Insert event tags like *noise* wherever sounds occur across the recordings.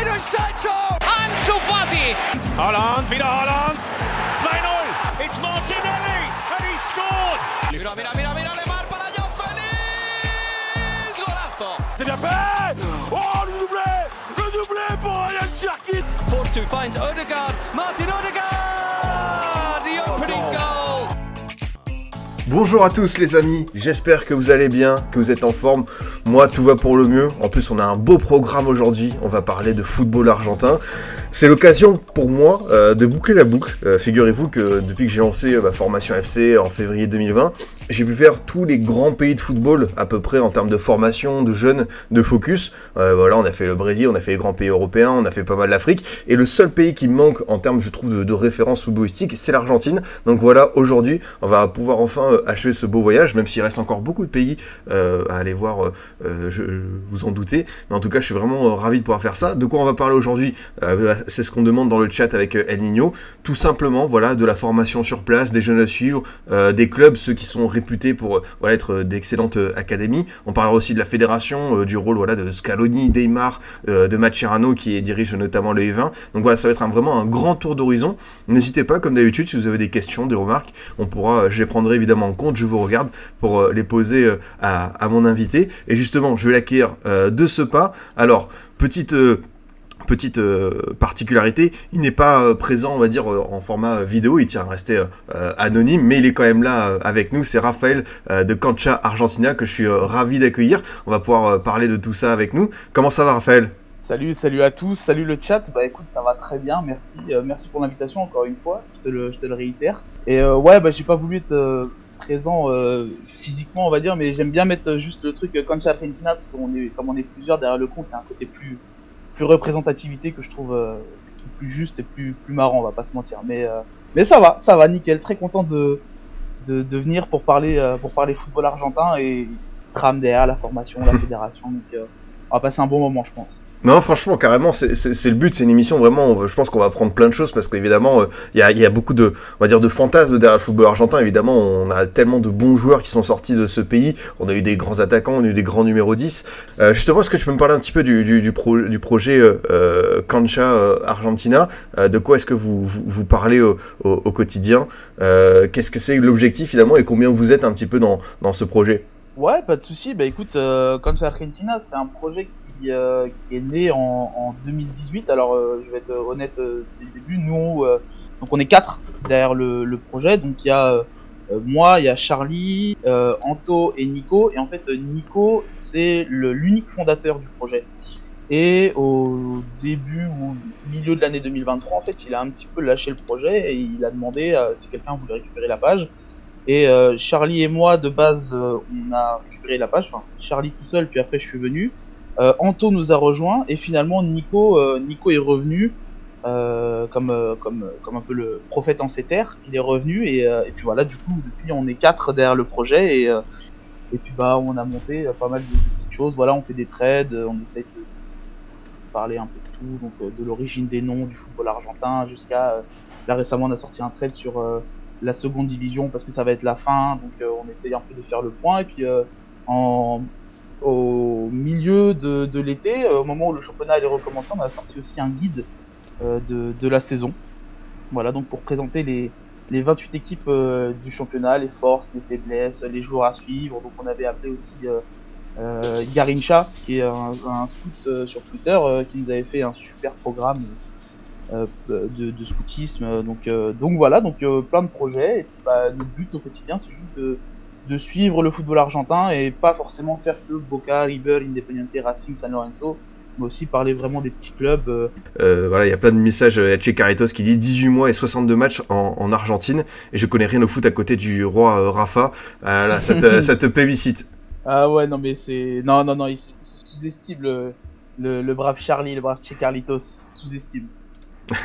Jadon Sancho! Ansu Fati! Holland, wieder Holland! 2-0! It's Martinelli! And he scored! Mira, mira, mira, mira, Lemar para Joao Félix! Golazo! C'est bien fait! Oh, le doublé! Le doublé pour Ryan Sharkit! Force 2 finds Odegaard. Martin Odegaard! The opening goal! Bonjour à tous les amis, j'espère que vous allez bien, que vous êtes en forme. Moi tout va pour le mieux. En plus on a un beau programme aujourd'hui, on va parler de football argentin. C'est l'occasion pour moi euh, de boucler la boucle. Euh, Figurez-vous que depuis que j'ai lancé euh, ma formation FC en février 2020, j'ai pu faire tous les grands pays de football à peu près en termes de formation, de jeunes, de focus. Voilà, on a fait le Brésil, on a fait les grands pays européens, on a fait pas mal l'Afrique. Et le seul pays qui manque en termes, je trouve, de, référence footballistique, c'est l'Argentine. Donc voilà, aujourd'hui, on va pouvoir enfin achever ce beau voyage, même s'il reste encore beaucoup de pays à aller voir, euh, vous en doutez. Mais en tout cas, je suis vraiment euh, ravi de pouvoir faire ça. De quoi on va parler aujourd'hui Euh, C'est ce qu'on demande dans le chat avec euh, El Nino. Tout simplement, voilà, de la formation sur place, des jeunes à suivre, des clubs, ceux qui sont réputés pour être d'excellentes académies. On parlera aussi de la fédération, du rôle voilà, de Scaloni, Neymar, de Macerano qui dirige notamment le U20. Donc voilà, ça va être un- vraiment un grand tour d'horizon. N'hésitez pas, comme d'habitude, si vous avez des questions, des remarques, on pourra, je les prendrai évidemment en compte, je vous regarde pour les poser à, à mon invité. Et justement, je vais l'accueillir euh, de ce pas. Alors, petite... euh, euh, particularité, il n'est pas présent, on va dire, en format vidéo, il tient à rester anonyme, mais il est quand même là avec nous. C'est Raphaël de Cancha Argentina que je suis ravi d'accueillir. On va pouvoir parler de tout ça avec nous. Comment ça va, Raphaël? Salut, salut à tous, salut le chat. Bah écoute, ça va très bien, merci, merci pour l'invitation encore une fois. Je te le, te réitère. Et ouais, bah j'ai pas voulu euh, présent euh, physiquement, on va dire, mais j'aime bien mettre juste le truc euh, Concha Argentina parce qu'on est, comme on est plusieurs derrière le compte, il y a un côté plus, plus représentativité que je trouve euh, plus juste et plus, plus marrant, on va pas se mentir. Mais, mais ça va, ça va, nickel. Très content de, de, venir pour parler, pour parler football argentin et tram derrière la formation, la *laughs* fédération. Donc on va passer un bon moment, je pense. Non, franchement, carrément, c'est- le but. C'est une émission vraiment. va- Je pense qu'on va apprendre plein de choses parce qu'évidemment, euh, il y, a, il y a beaucoup de, on va dire, de fantasmes derrière le football argentin. Évidemment, on a tellement de bons joueurs qui sont sortis de ce pays. On a eu des grands attaquants, on a eu des grands numéros 10. Euh, justement, est-ce que tu peux me parler un petit peu du, du, du, pro- du projet euh, euh, Cancha euh, Argentina? Euh, De quoi est-ce que vous, vous, parlez au, quotidien? Euh, Qu'est-ce que c'est l'objectif finalement et combien vous êtes un petit peu dans, dans ce projet? Ouais, pas de souci. Bah écoute, euh, Concha Argentina, c'est un projet qui, euh, qui est né en, en 2018. Alors, euh, je vais être honnête euh, dès le début. Nous, donc on est quatre derrière le, projet. Donc il y a moi, il y a Charlie, Anto et Nico. Et en fait, Nico, c'est l'unique fondateur du projet. Et au début ou milieu de l'année 2023, en fait, il a un petit peu lâché le projet et il a demandé si quelqu'un voulait récupérer la page. Et Charlie et moi, de base, on a récupéré la page. Enfin, Charlie tout seul, puis après je suis venu. Euh, Anto nous a rejoint et finalement Nico, euh, Nico est revenu euh, comme, comme, comme un peu le prophète en ces terres. Il est revenu et, puis voilà, du coup, depuis on est quatre derrière le projet et, et puis bah on a monté pas mal de, petites choses. Voilà, on fait des trades, on essaye de parler un peu de tout, donc de l'origine des noms du football argentin jusqu'à là récemment on a sorti un trade sur la seconde division parce que ça va être la fin, donc on essaye un peu de faire le point. Et puis euh, en, au milieu de, de l'été, euh, au moment où le championnat allait recommencer, on a sorti aussi un guide euh, de, de la saison. Voilà, donc pour présenter les, les 28 équipes euh, du championnat, les forces, les faiblesses, les joueurs à suivre. Donc on avait appelé aussi euh, Garincha, qui est un, un scout sur Twitter, qui nous avait fait un super programme de, de scoutisme. Donc, donc voilà, donc plein de projets. Et puis, bah, notre but au quotidien, c'est juste de, de suivre le football argentin et pas forcément faire que Boca, River, Independiente, Racing, San Lorenzo, mais aussi parler vraiment des petits clubs. euh, Euh, voilà, il y a plein de messages. Il y a Che Caritos qui dit 18 mois et 62 matchs en, en Argentine et je connais rien au foot à côté du roi euh, Rafa. Ah là, ça te, *laughs* ça te plébiscite. Ah ouais, non, mais c'est. Non, non, non, il se- il se sous-estime le, le, le brave Charlie, le brave Che Carlitos, sous-estime. *laughs*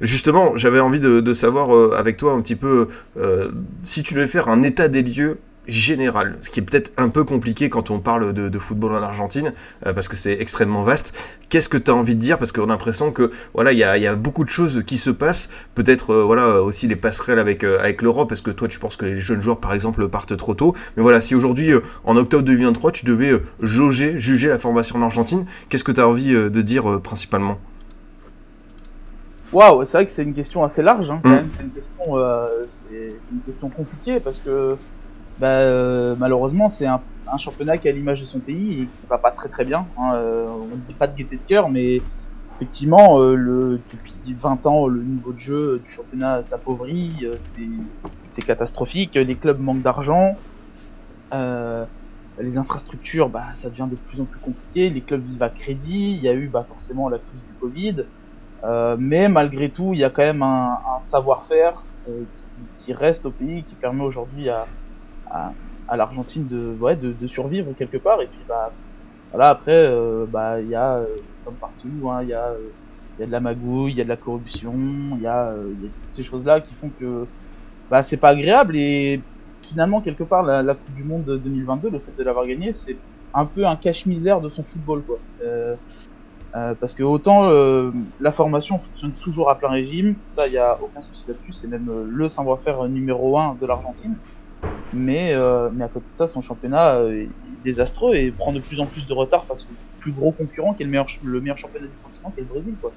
Justement, j'avais envie de, de savoir euh, avec toi un petit peu euh, si tu devais faire un état des lieux générale, ce qui est peut-être un peu compliqué quand on parle de, football en Argentine, euh, parce que c'est extrêmement vaste. Qu'est-ce que tu as envie de dire? Parce qu'on a l'impression que voilà, il y a, beaucoup de choses qui se passent. Peut-être euh, voilà aussi les passerelles avec euh, avec l'Europe, parce que toi tu penses que les jeunes joueurs par exemple partent trop tôt? Mais voilà, si aujourd'hui en octobre 2023 tu devais jauger, juger la formation en Argentine, qu'est-ce que tu as envie de dire principalement? Waouh, c'est vrai que c'est une question assez large, hein, mm. même. C'est une question, une question compliquée parce que bah, euh, malheureusement, c'est un, un, championnat qui a l'image de son pays et qui va pas très très bien. Hein. Euh, on ne dit pas de gaieté de cœur, mais effectivement, euh, le, depuis 20 ans, le niveau de jeu du championnat s'appauvrit, euh, c'est catastrophique. Les clubs manquent d'argent, les infrastructures, bah, ça devient de plus en plus compliqué. Les clubs vivent à crédit. Il y a eu bah, forcément la crise du Covid, mais malgré tout, il y a quand même un, un savoir-faire qui, qui, reste au pays, qui permet aujourd'hui à à, l'Argentine de, ouais, de, de, survivre quelque part. Et puis bah, voilà, après, euh, bah, il y a, euh, comme partout, hein, il y, a, euh, y a de la magouille, il y a de la corruption, il y, y a ces choses-là qui font que bah, c'est pas agréable. Et finalement, quelque part, la, Coupe du Monde 2022, le fait de l'avoir gagné, c'est un peu un cache-misère de son football. Quoi. Euh, euh, parce que autant euh, la formation fonctionne toujours à plein régime, ça il y a aucun souci là-dessus, c'est même le savoir-faire numéro un de l'Argentine mais, euh, mais à côté de ça, son championnat euh, est désastreux et prend de plus en plus de retard face au plus gros concurrent qui est le meilleur, le meilleur championnat du continent, qui est le Brésil. Quoi.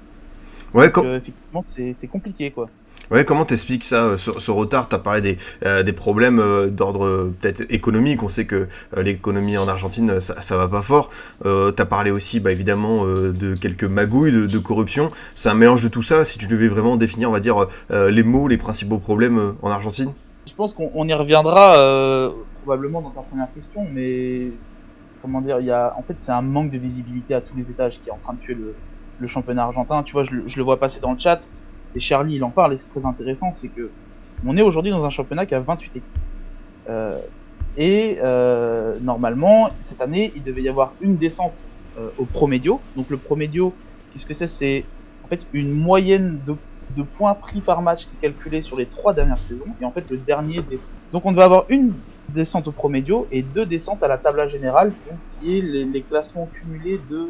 Ouais, Donc, euh, effectivement, c'est compliqué. quoi. Ouais, comment t'expliques ça, ce, ce, retard? T'as parlé des, euh, des problèmes euh, d'ordre peut-être économique. On sait que l'économie en Argentine, ça, ça va pas fort. T'as parlé aussi, bah, évidemment, de quelques magouilles, de, de corruption. C'est un mélange de tout ça. Si tu devais vraiment définir, on va dire, les mots, les principaux problèmes en Argentine? Je pense qu'on y reviendra euh, probablement dans ta première question, mais comment dire, il y a, en fait, c'est un manque de visibilité à tous les étages qui est en train de tuer le, le championnat argentin. Tu vois, je, je, le vois passer dans le chat, et Charlie, il en parle, et c'est très intéressant, c'est que on est aujourd'hui dans un championnat qui a 28 équipes. Euh, et euh, normalement, cette année, il devait y avoir une descente euh, au promédio. Donc le promédio, qu'est-ce que c'est? C'est en fait une moyenne de de points pris par match qui est calculé sur les trois dernières saisons, et en fait le dernier descend. Donc on devait avoir une descente au promédio et deux descentes à la table générale, qui est les, classements cumulés de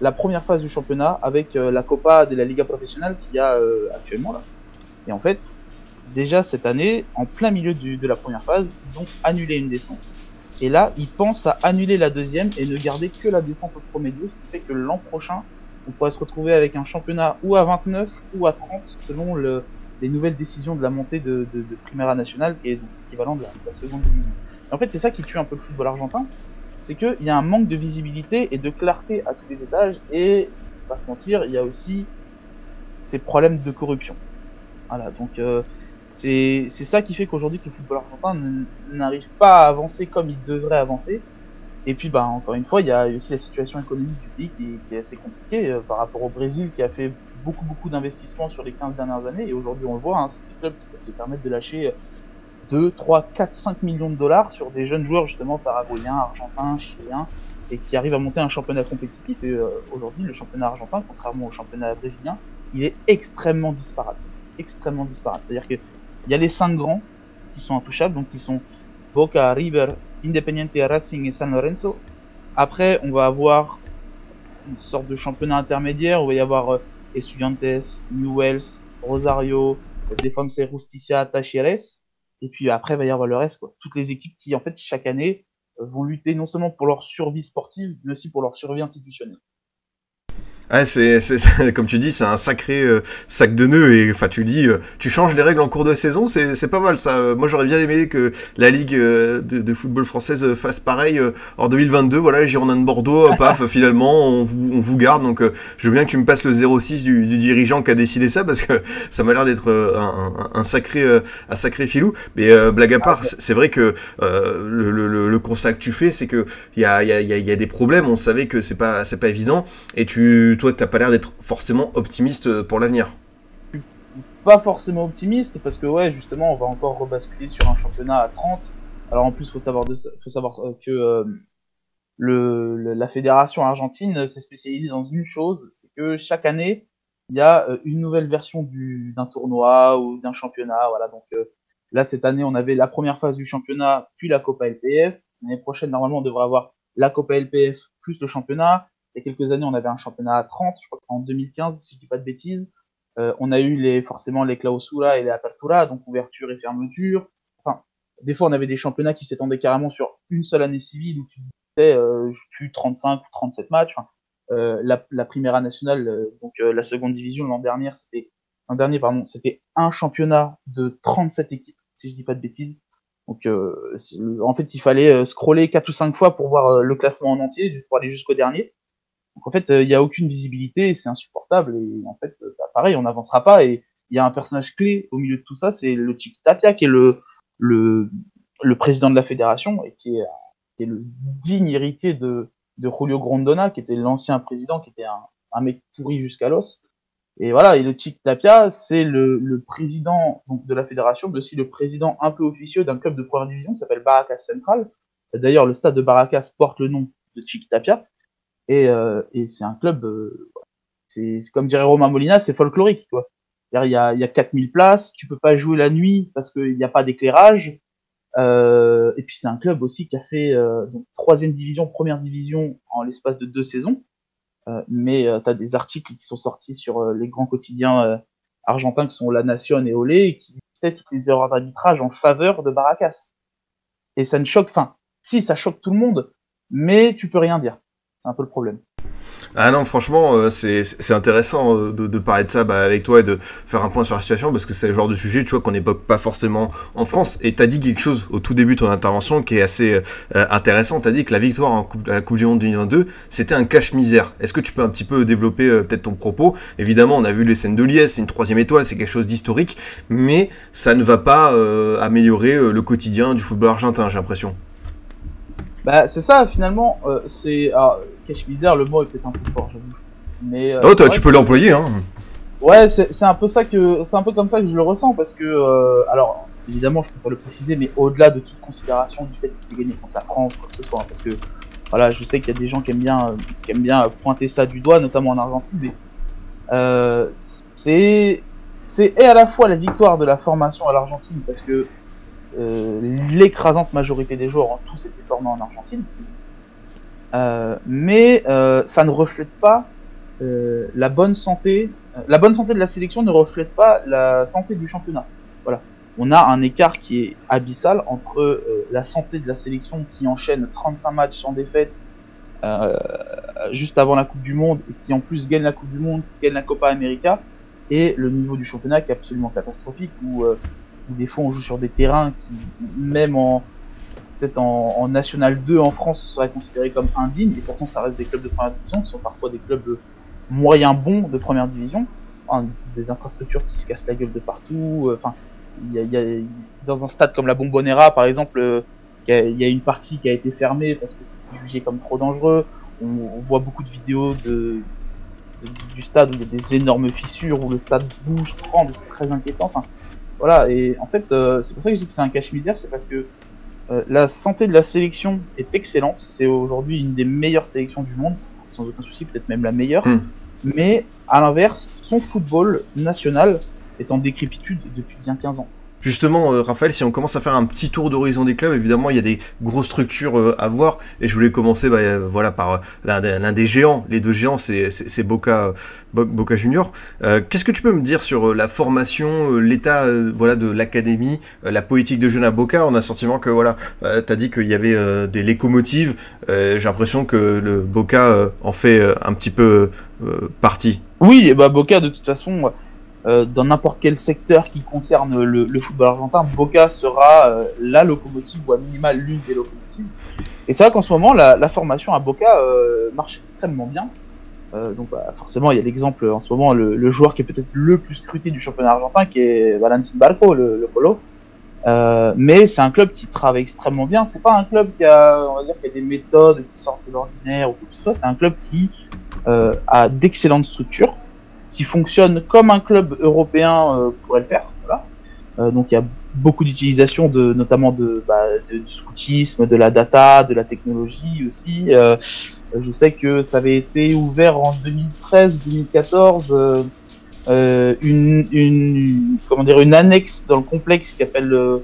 la première phase du championnat avec euh, la Copa de la Liga Professionnelle qu'il y a euh, actuellement là. Et en fait, déjà cette année, en plein milieu de la première phase, ils ont annulé une descente. Et là, ils pensent à annuler la deuxième et ne garder que la descente au promédio, ce qui fait que l'an prochain, on pourrait se retrouver avec un championnat ou à 29 ou à 30 selon le, les nouvelles décisions de la montée de, de, de Primera Nacional qui est donc l'équivalent de, de, la seconde division. en fait, c'est ça qui tue un peu le football argentin, c'est qu'il y a un manque de visibilité et de clarté à tous les étages et, pas se mentir, il y a aussi ces problèmes de corruption. Voilà, donc euh, c'est ça qui fait qu'aujourd'hui que le football argentin n'arrive pas à avancer comme il devrait avancer et puis, bah, encore une fois, il y a aussi la situation économique du pays qui, est assez compliquée euh, par rapport au Brésil qui a fait beaucoup, beaucoup d'investissements sur les 15 dernières années. Et aujourd'hui, on le voit, hein, c'est des clubs qui peuvent se permettre de lâcher 2, 3, 4, 5 millions de dollars sur des jeunes joueurs, justement, paraguayens, argentins, chiliens, et qui arrivent à monter un championnat compétitif. Et euh, aujourd'hui, le championnat argentin, contrairement au championnat brésilien, il est extrêmement disparate. Extrêmement disparate. C'est-à-dire qu'il y a les 5 grands qui sont intouchables, donc qui sont Boca, River, Independiente Racing et San Lorenzo. Après, on va avoir une sorte de championnat intermédiaire. On va y avoir euh, Estudiantes, Newells, Rosario, Defensa Justicia, Tacheres. Et puis après, il va y avoir le reste. Quoi. Toutes les équipes qui, en fait, chaque année, euh, vont lutter non seulement pour leur survie sportive, mais aussi pour leur survie institutionnelle. Ah, c'est, comme tu dis, c'est un sacré euh, sac de nœuds et enfin tu dis, euh, tu changes les règles en cours de saison, c'est, c'est pas mal ça. Moi j'aurais bien aimé que la ligue euh, de, de, football française fasse pareil en 2022. Voilà, Girondins de Bordeaux, paf, *laughs* finalement on vous, on vous garde. Donc je veux bien que tu me passes le 06 du, du, dirigeant qui a décidé ça parce que ça m'a l'air d'être un, un, un, sacré, un sacré filou. Mais blague à part, ah, c'est vrai que le, le, le, constat que tu fais, c'est que il y a, y, a, y a des problèmes. On savait que c'est pas, c'est pas évident et tu toi, t'as pas l'air d'être forcément optimiste euh, pour l'avenir. Pas forcément optimiste, parce que ouais, justement, on va encore rebasculer sur un championnat à 30. Alors en plus, faut savoir, faut savoir euh, que euh, la fédération argentine s'est spécialisée dans une chose, c'est que chaque année, il y a une nouvelle version d'un tournoi ou d'un championnat. Voilà, donc Là, cette année, on avait la première phase du championnat, puis la Copa LPF. L'année prochaine, normalement, on devrait avoir la Copa LPF plus le championnat. Il y a quelques années, on avait un championnat à 30, je crois que c'était en 2015, si je dis pas de bêtises. Euh, on a eu les, forcément les clausura et les apertura, donc ouverture et fermeture. Enfin, des fois, on avait des championnats qui s'étendaient carrément sur une seule année civile où tu disais, euh, plus 35 ou 37 matchs. Euh, la, la Primera nationale, euh, donc euh, la seconde division l'an dernier, c'était l'an dernier pardon, c'était un championnat de 37 équipes, si je dis pas de bêtises. Donc euh, en fait, il fallait scroller quatre ou cinq fois pour voir le classement en entier, pour aller jusqu'au dernier. Donc en fait, il n'y a aucune visibilité, c'est insupportable et en fait, bah, pareil, on n'avancera pas et il y a un personnage clé au milieu de tout ça, c'est le Chiqui Tapia qui est le, le le président de la fédération et qui est, qui est le digne héritier de de Julio Grondona, qui était l'ancien président, qui était un, un mec pourri jusqu'à l'os. Et voilà, et le Chic Tapia, c'est le, le, président donc, de la fédération, mais aussi le président un peu officieux d'un club de première division qui s'appelle Baracas Central. D'ailleurs, le stade de Baracas porte le nom de Chic Tapia. Et, euh, et c'est un club, euh, c'est comme dirait Romain Molina, c'est folklorique. Quoi. Il y a, y a 4000 places, tu peux pas jouer la nuit parce qu'il n'y a pas d'éclairage. Euh, et puis c'est un club aussi qui a fait euh, donc troisième division, première division en l'espace de deux saisons. Mais tu as des articles qui sont sortis sur les grands quotidiens argentins qui sont La Nation et Olé et qui fait toutes les erreurs d'arbitrage en faveur de Baracas. Et ça ne choque, enfin, si ça choque tout le monde, mais tu peux rien dire. C'est un peu le problème. Ah non, franchement, euh, c'est intéressant euh, de, de, parler de ça bah, avec toi et de faire un point sur la situation parce que c'est le genre de sujet, tu vois, qu'on n'évoque pas forcément en France. Et t'as dit quelque chose au tout début de ton intervention qui est assez euh, intéressant. T'as dit que la victoire en coupe, à la Coupe du Monde 2022, c'était un cache-misère. Est-ce que tu peux un petit peu développer euh, peut-être ton propos? Évidemment, on a vu les scènes de liesse, c'est une troisième étoile, c'est quelque chose d'historique, mais ça ne va pas euh, améliorer le quotidien du football argentin, j'ai l'impression. Bah, c'est ça, finalement, c'est cache misère, le mot est peut-être un peu fort, j'avoue. Mais euh, oh, tu peux l'employer, hein. Ouais, c'est un peu ça que c'est un peu comme ça que je le ressens parce que euh, alors évidemment je peux pas le préciser, mais au-delà de toute considération du fait qu'il s'est gagné contre la France quoi que ce soit, hein, parce que voilà, je sais qu'il y a des gens qui aiment bien qui aiment bien pointer ça du doigt, notamment en Argentine, mais euh, c'est c'est et à la fois la victoire de la formation à l'Argentine parce que euh, l'écrasante majorité des joueurs ont tous été formés en Argentine, euh, mais euh, ça ne reflète pas euh, la bonne santé. la bonne santé de la sélection ne reflète pas la santé du championnat. Voilà. On a un écart qui est abyssal entre la santé de la sélection qui enchaîne 35 matchs sans défaite juste avant la Coupe du Monde et qui en plus gagne la Coupe du Monde, gagne la Copa América, et le niveau du championnat qui est absolument catastrophique où, où des fois on joue sur des terrains qui, même en, en, en, National 2 en France, ce serait considéré comme indigne, et pourtant ça reste des clubs de première division, qui sont parfois des clubs moyens bons de première division, enfin, des infrastructures qui se cassent la gueule de partout, euh, enfin, il y a, dans un stade comme la Bombonera par exemple, euh, il y a une partie qui a été fermée parce que c'était jugé comme trop dangereux, on, voit beaucoup de vidéos de, du stade où il y a des énormes fissures, où le stade bouge, tremble, c'est très inquiétant, enfin, voilà, et en fait, euh, c'est pour ça que je dis que c'est un cache-misère, c'est parce que euh, la santé de la sélection est excellente. C'est aujourd'hui une des meilleures sélections du monde, sans aucun souci, peut-être même la meilleure. Mm. Mais à l'inverse, son football national est en décrépitude depuis bien 15 ans. Justement, euh, Raphaël, si on commence à faire un petit tour d'horizon des clubs, évidemment, il y a des grosses structures euh, à voir. Et je voulais commencer bah, euh, voilà, par l'un des, géants. Les deux géants, c'est Boca, Boca Junior. Qu'est-ce que tu peux me dire sur la formation, l'état voilà, de l'académie, la politique de jeunes à Boca? On a le sentiment que, voilà, tu as dit qu'il y avait des locomotives. J'ai l'impression que le Boca en fait un petit peu partie. Oui, et bah Boca, de toute façon euh, dans n'importe quel secteur qui concerne le, le football argentin, Boca sera euh, la locomotive ou à minima l'une des locomotives. Et c'est vrai qu'en ce moment, la, la, formation à Boca euh, marche extrêmement bien. Euh, donc bah, forcément, il y a l'exemple en ce moment, le, le joueur qui est peut-être le plus scruté du championnat argentin, qui est Valentin Barco, le, le Polo. mais c'est un club qui travaille extrêmement bien. C'est pas un club qui a, on va dire, qui a des méthodes qui sortent de l'ordinaire ou quoi que ce soit. C'est un club qui a d'excellentes structures qui fonctionne comme un club européen euh, pourrait le faire. Voilà. Euh, donc il y a beaucoup d'utilisation de notamment de, bah, du scoutisme, de la data, de la technologie aussi. Euh, je sais que ça avait été ouvert en 2013-2014. euh, une, une, comment dire, une annexe dans le complexe qui s'appelle le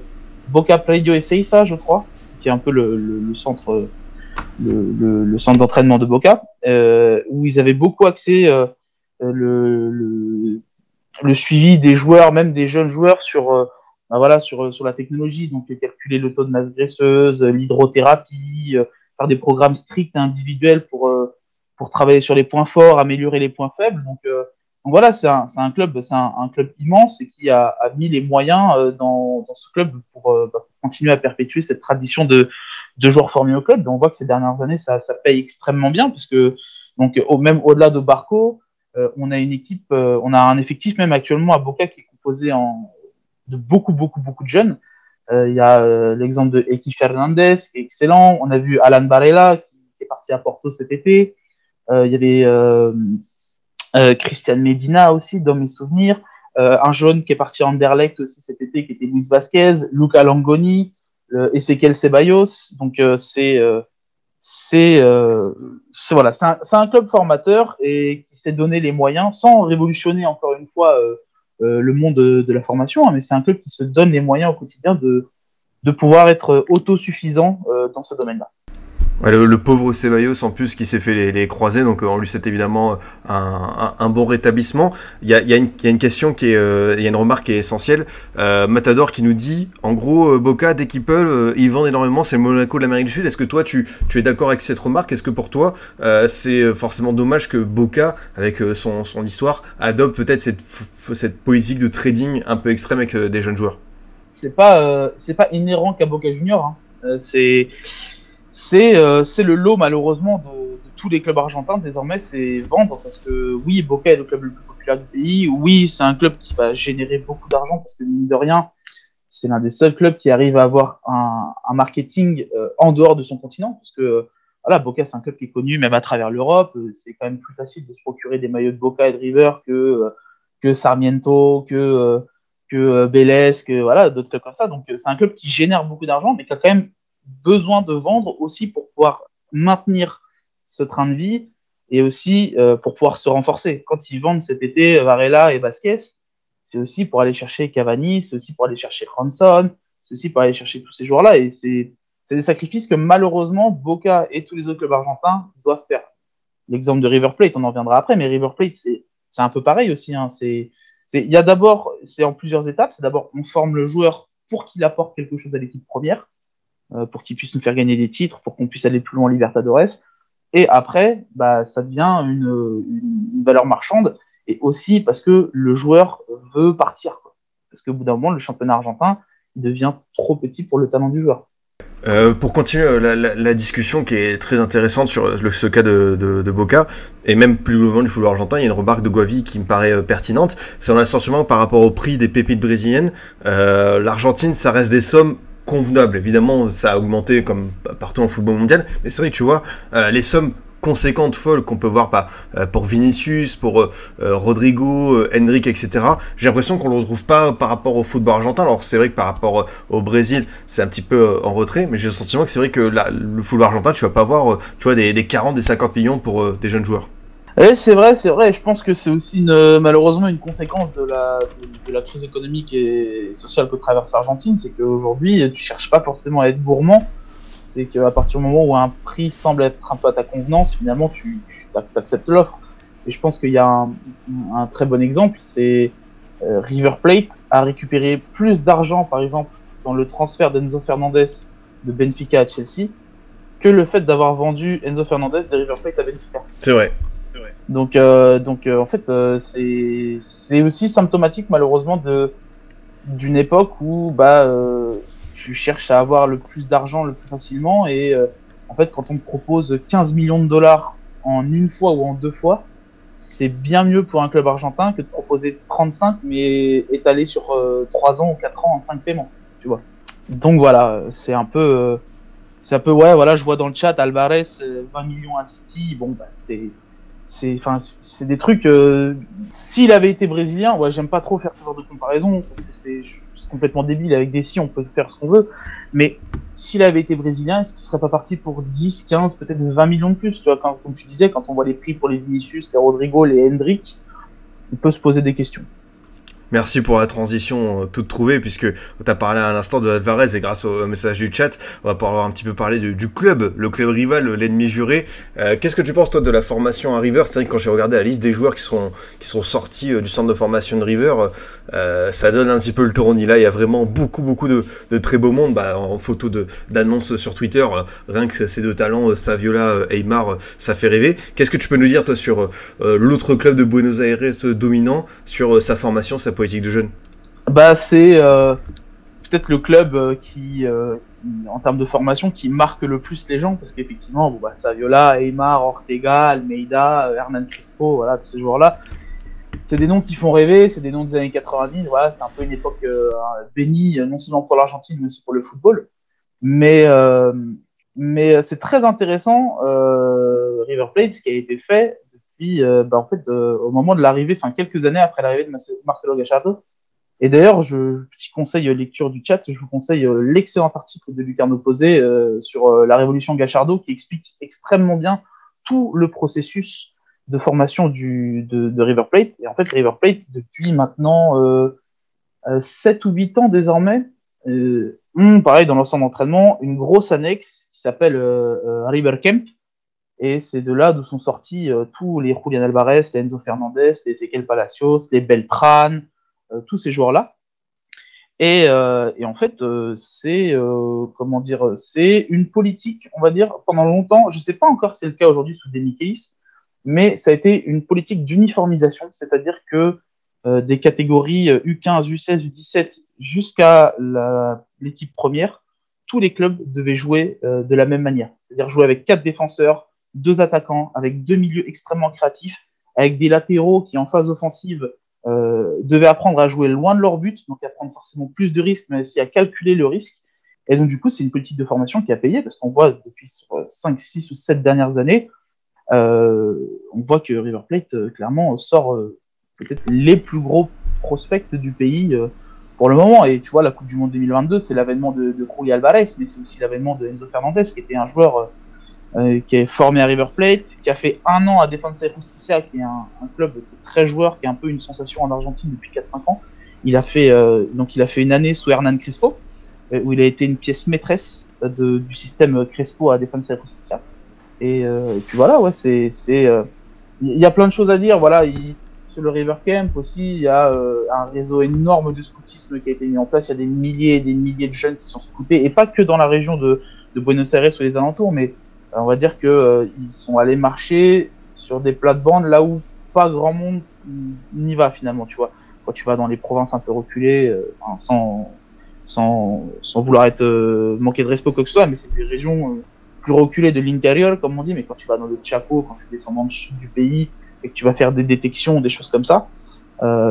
Boca Predio Ezeiza, je crois, qui est un peu le, le, le centre, le, le, centre d'entraînement de Boca, euh, où ils avaient beaucoup euh, le, le, le, suivi des joueurs, même des jeunes joueurs, sur, euh, ben voilà, sur, sur la technologie, donc calculer le taux de masse graisseuse, l'hydrothérapie, euh, faire des programmes stricts individuels pour, euh, pour travailler sur les points forts, améliorer les points faibles. Donc, euh, voilà, c'est un, club, un, club immense et qui a, mis les moyens euh, dans, ce club pour, euh, bah, pour, continuer à perpétuer cette tradition de, de joueurs formés au club. Donc on voit que ces dernières années, ça, ça paye extrêmement bien parce même au-delà de Barco, euh, on a une équipe, euh, on a un effectif même actuellement à Boca qui est composé de beaucoup beaucoup beaucoup de jeunes. Euh, il y a l'exemple de Eki Fernandez qui est excellent. On a vu Alan Barella qui est parti à Porto cet été. il y avait euh, Christian Medina aussi, dans mes souvenirs. Euh, un jeune qui est parti en Anderlecht aussi cet été, qui était Luis Vasquez, Luca Langoni, euh, Ezequiel Ceballos. Donc euh, c'est euh, voilà, c'est un, un, club formateur et qui s'est donné les moyens, sans révolutionner encore une fois le monde de, la formation, hein, mais c'est un club qui se donne les moyens au quotidien de de pouvoir être autosuffisant dans ce domaine-là. Ouais, le, le, pauvre Ceballos en plus qui s'est fait les, les, croisés, donc on lui souhaite évidemment un, un, un bon rétablissement. Il y a, y, a y a, une question qui est, euh, il y a une remarque qui est essentielle. Euh, Matador qui nous dit, en gros, euh, Boca dès qu'ils peuvent, euh, ils vendent énormément, c'est le Monaco de l'Amérique du Sud. Est-ce que toi tu, tu es d'accord avec cette remarque? Est-ce que pour toi euh, c'est forcément dommage que Boca, avec son, son histoire, adopte peut-être cette, cette politique de trading un peu extrême avec des jeunes joueurs? C'est pas, c'est pas inhérent qu'à Boca Junior. Hein. c'est c'est euh, le lot malheureusement de, tous les clubs argentins. Désormais, c'est vendre parce que oui, Boca est le club le plus populaire du pays, oui, c'est un club qui va générer beaucoup d'argent parce que mine de rien, c'est l'un des seuls clubs qui arrive à avoir un, un marketing euh, en dehors de son continent parce que voilà, Boca c'est un club qui est connu même à travers l'Europe, c'est quand même plus facile de se procurer des maillots de Boca et de River que que Sarmiento, que que Vélez, que voilà, d'autres clubs comme ça. Donc c'est un club qui génère beaucoup d'argent mais qui a quand même besoin de vendre aussi pour pouvoir maintenir ce train de vie et aussi euh, pour pouvoir se renforcer. Quand ils vendent cet été Varela et Vasquez, c'est aussi pour aller chercher Cavani, c'est aussi pour aller chercher Ranson, c'est aussi pour aller chercher tous ces joueurs-là. Et c'est des sacrifices que malheureusement Boca et tous les autres clubs argentins doivent faire. L'exemple de River Plate, on en reviendra après, mais River Plate, c'est un peu pareil aussi. Hein. Il y a d'abord, c'est en plusieurs étapes. C'est d'abord, on forme le joueur pour qu'il apporte quelque chose à l'équipe première pour qu'ils puissent nous faire gagner des titres, pour qu'on puisse aller plus loin en Libertadores. Et après, bah, ça devient une, valeur marchande, et aussi parce que le joueur veut partir. Parce qu'au bout d'un moment, le championnat argentin devient trop petit pour le talent du joueur. Euh, pour continuer la, la, discussion qui est très intéressante sur ce cas de, de, Boca, et même plus globalement du football argentin, il y a une remarque de Guavi qui me paraît euh, pertinente. C'est en ascension par rapport au prix des pépites brésiliennes. Euh, L'Argentine, ça reste des sommes convenable. Évidemment, ça a augmenté comme partout en football mondial, mais c'est vrai tu vois, euh, les sommes conséquentes, folles qu'on peut voir pas euh, pour Vinicius, pour euh, Rodrigo, Hendrick, etc. J'ai l'impression qu'on le retrouve pas par rapport au football argentin. Alors c'est vrai que par rapport au Brésil, c'est un petit peu en retrait, mais j'ai le sentiment que c'est vrai que le football argentin, tu vas pas voir, tu vois, des, des 40, des 50 millions pour des jeunes joueurs. Oui, c'est vrai, c'est vrai. Je pense que c'est aussi malheureusement une conséquence de la, de, la crise économique et sociale que traverse l'Argentine. C'est qu'aujourd'hui, tu cherches pas forcément à être gourmand. C'est qu'à partir du moment où un prix semble être un peu à ta convenance, finalement, tu, tu acceptes l'offre. Et je pense qu'il y a un, un, très bon exemple, c'est euh, River Plate a récupéré plus d'argent, par exemple, dans le transfert d'Enzo Fernandez de Benfica à Chelsea, que le fait d'avoir vendu Enzo Fernandez de River Plate à Benfica. C'est vrai. Donc, euh, donc euh, en fait, euh, c'est aussi symptomatique malheureusement de d'une époque où bah tu cherches à avoir le plus d'argent le plus facilement et en fait quand on te propose 15 millions de dollars en une fois ou en deux fois, c'est bien mieux pour un club argentin que de proposer 35 mais étalé sur euh, 3 ans ou 4 ans en 5 paiements, tu vois. Donc voilà, c'est un peu c'est un peu ouais voilà, je vois dans le chat Alvarez 20 millions à City, bon bah c'est c'est enfin c'est des trucs euh, s'il avait été brésilien ouais j'aime pas trop faire ce genre de comparaison parce que c'est complètement débile avec des si on peut faire ce qu'on veut mais s'il avait été brésilien est-ce qu'il serait pas parti pour 10 15 peut-être 20 millions de plus tu vois? Comme tu disais quand on voit les prix pour les Vinicius les Rodrigo les Hendrick on peut se poser des questions. Merci pour la transition euh, toute trouvée, puisque tu as parlé à l'instant de Alvarez et grâce au message du chat, on va pouvoir un petit peu parler du, club, le club rival, l'ennemi juré. Euh, qu'est-ce que tu penses toi de la formation à River? C'est vrai que quand j'ai regardé la liste des joueurs qui sont, qui sont sortis euh, du centre de formation de River, ça donne un petit peu le tournis. Là, il y a vraiment beaucoup, beaucoup de, très beau monde. Bah, en photo d'annonce sur Twitter, rien que ces deux talents, Saviola, Eymar, ça fait rêver. Qu'est-ce que tu peux nous dire toi sur l'autre club de Buenos Aires dominant, sur sa formation, sa politique de jeunes Bah, c'est euh, peut-être le club euh, qui, euh, qui, en termes de formation, qui marque le plus les gens, parce qu'effectivement, bon, bah, Saviola, Eymar, Ortega, Almeida, Hernan Crispo, voilà, tous ces joueurs-là, c'est des noms qui font rêver, c'est des noms des années 90, voilà, c'est un peu une époque bénie, non seulement pour l'Argentine, mais aussi pour le football. Mais, mais c'est très intéressant, River Plate, ce qui a été fait euh, bah, en fait, euh, au moment de l'arrivée, enfin quelques années après l'arrivée de Marcelo Gallardo. Et d'ailleurs, je petit conseil euh, lecture du chat, je vous conseille l'excellent article de Lucarno Posé sur la révolution Gachardo qui explique extrêmement bien tout le processus de formation du, de, River Plate. Et en fait, River Plate, depuis maintenant euh, 7 ou 8 ans désormais, euh, pareil, dans l'ensemble d'entraînement, une grosse annexe qui s'appelle River Camp, et c'est de là d'où sont sortis euh, tous les Julian Alvarez, les Enzo Fernandez, les Ezequiel Palacios, les Beltran, euh, tous ces joueurs-là. Et, euh, et, en fait, c'est comment dire, c'est une politique, on va dire, pendant longtemps. Je ne sais pas encore si c'est le cas aujourd'hui sous Demichelis, mais ça a été une politique d'uniformisation, c'est-à-dire que des catégories U15, U16, U17 jusqu'à l'équipe première, tous les clubs devaient jouer de la même manière, c'est-à-dire jouer avec quatre défenseurs, deux attaquants, avec deux milieux extrêmement créatifs, avec des latéraux qui, en phase offensive, euh, devaient apprendre à jouer loin de leur but, donc à prendre forcément plus de risques, mais aussi à calculer le risque. Et donc, du coup, c'est une politique de formation qui a payé, parce qu'on voit depuis 5, 6 ou 7 dernières années, euh, on voit que River Plate, euh, clairement, sort euh, peut-être les plus gros prospects du pays euh, pour le moment. Et tu vois, la Coupe du Monde 2022, c'est l'avènement de, de Alvarez, mais c'est aussi l'avènement de Enzo Fernandez, qui était un joueur euh, qui est formé à River Plate, qui a fait un an à Defensa Justicia, qui est un, un, club très joueur, qui est un peu une sensation en Argentine depuis 4-5 ans. Il a fait euh, donc il a fait une année sous Hernan Crespo, euh, où il a été une pièce maîtresse de, du système Crespo à Defensa Justicia. Et, euh, et, puis voilà, ouais, c'est c'est il y a plein de choses à dire. Voilà, il, sur le River Camp aussi, il y a un réseau énorme de scoutisme qui a été mis en place. Il y a des milliers et des milliers de jeunes qui sont scoutés, et pas que dans la région de, de Buenos Aires ou les alentours, mais on va dire que euh, ils sont allés marcher sur des plates-bandes là où pas grand monde n'y va finalement, tu vois. Quand tu vas dans les provinces un peu reculées, euh, sans, sans, sans vouloir être euh, manquer de respect quoi que ce soit, mais c'est des régions plus reculées de l'intérieur, comme on dit, mais quand tu vas dans le Chaco, quand tu descends dans le sud du pays, et que tu vas faire des détections, des choses comme ça,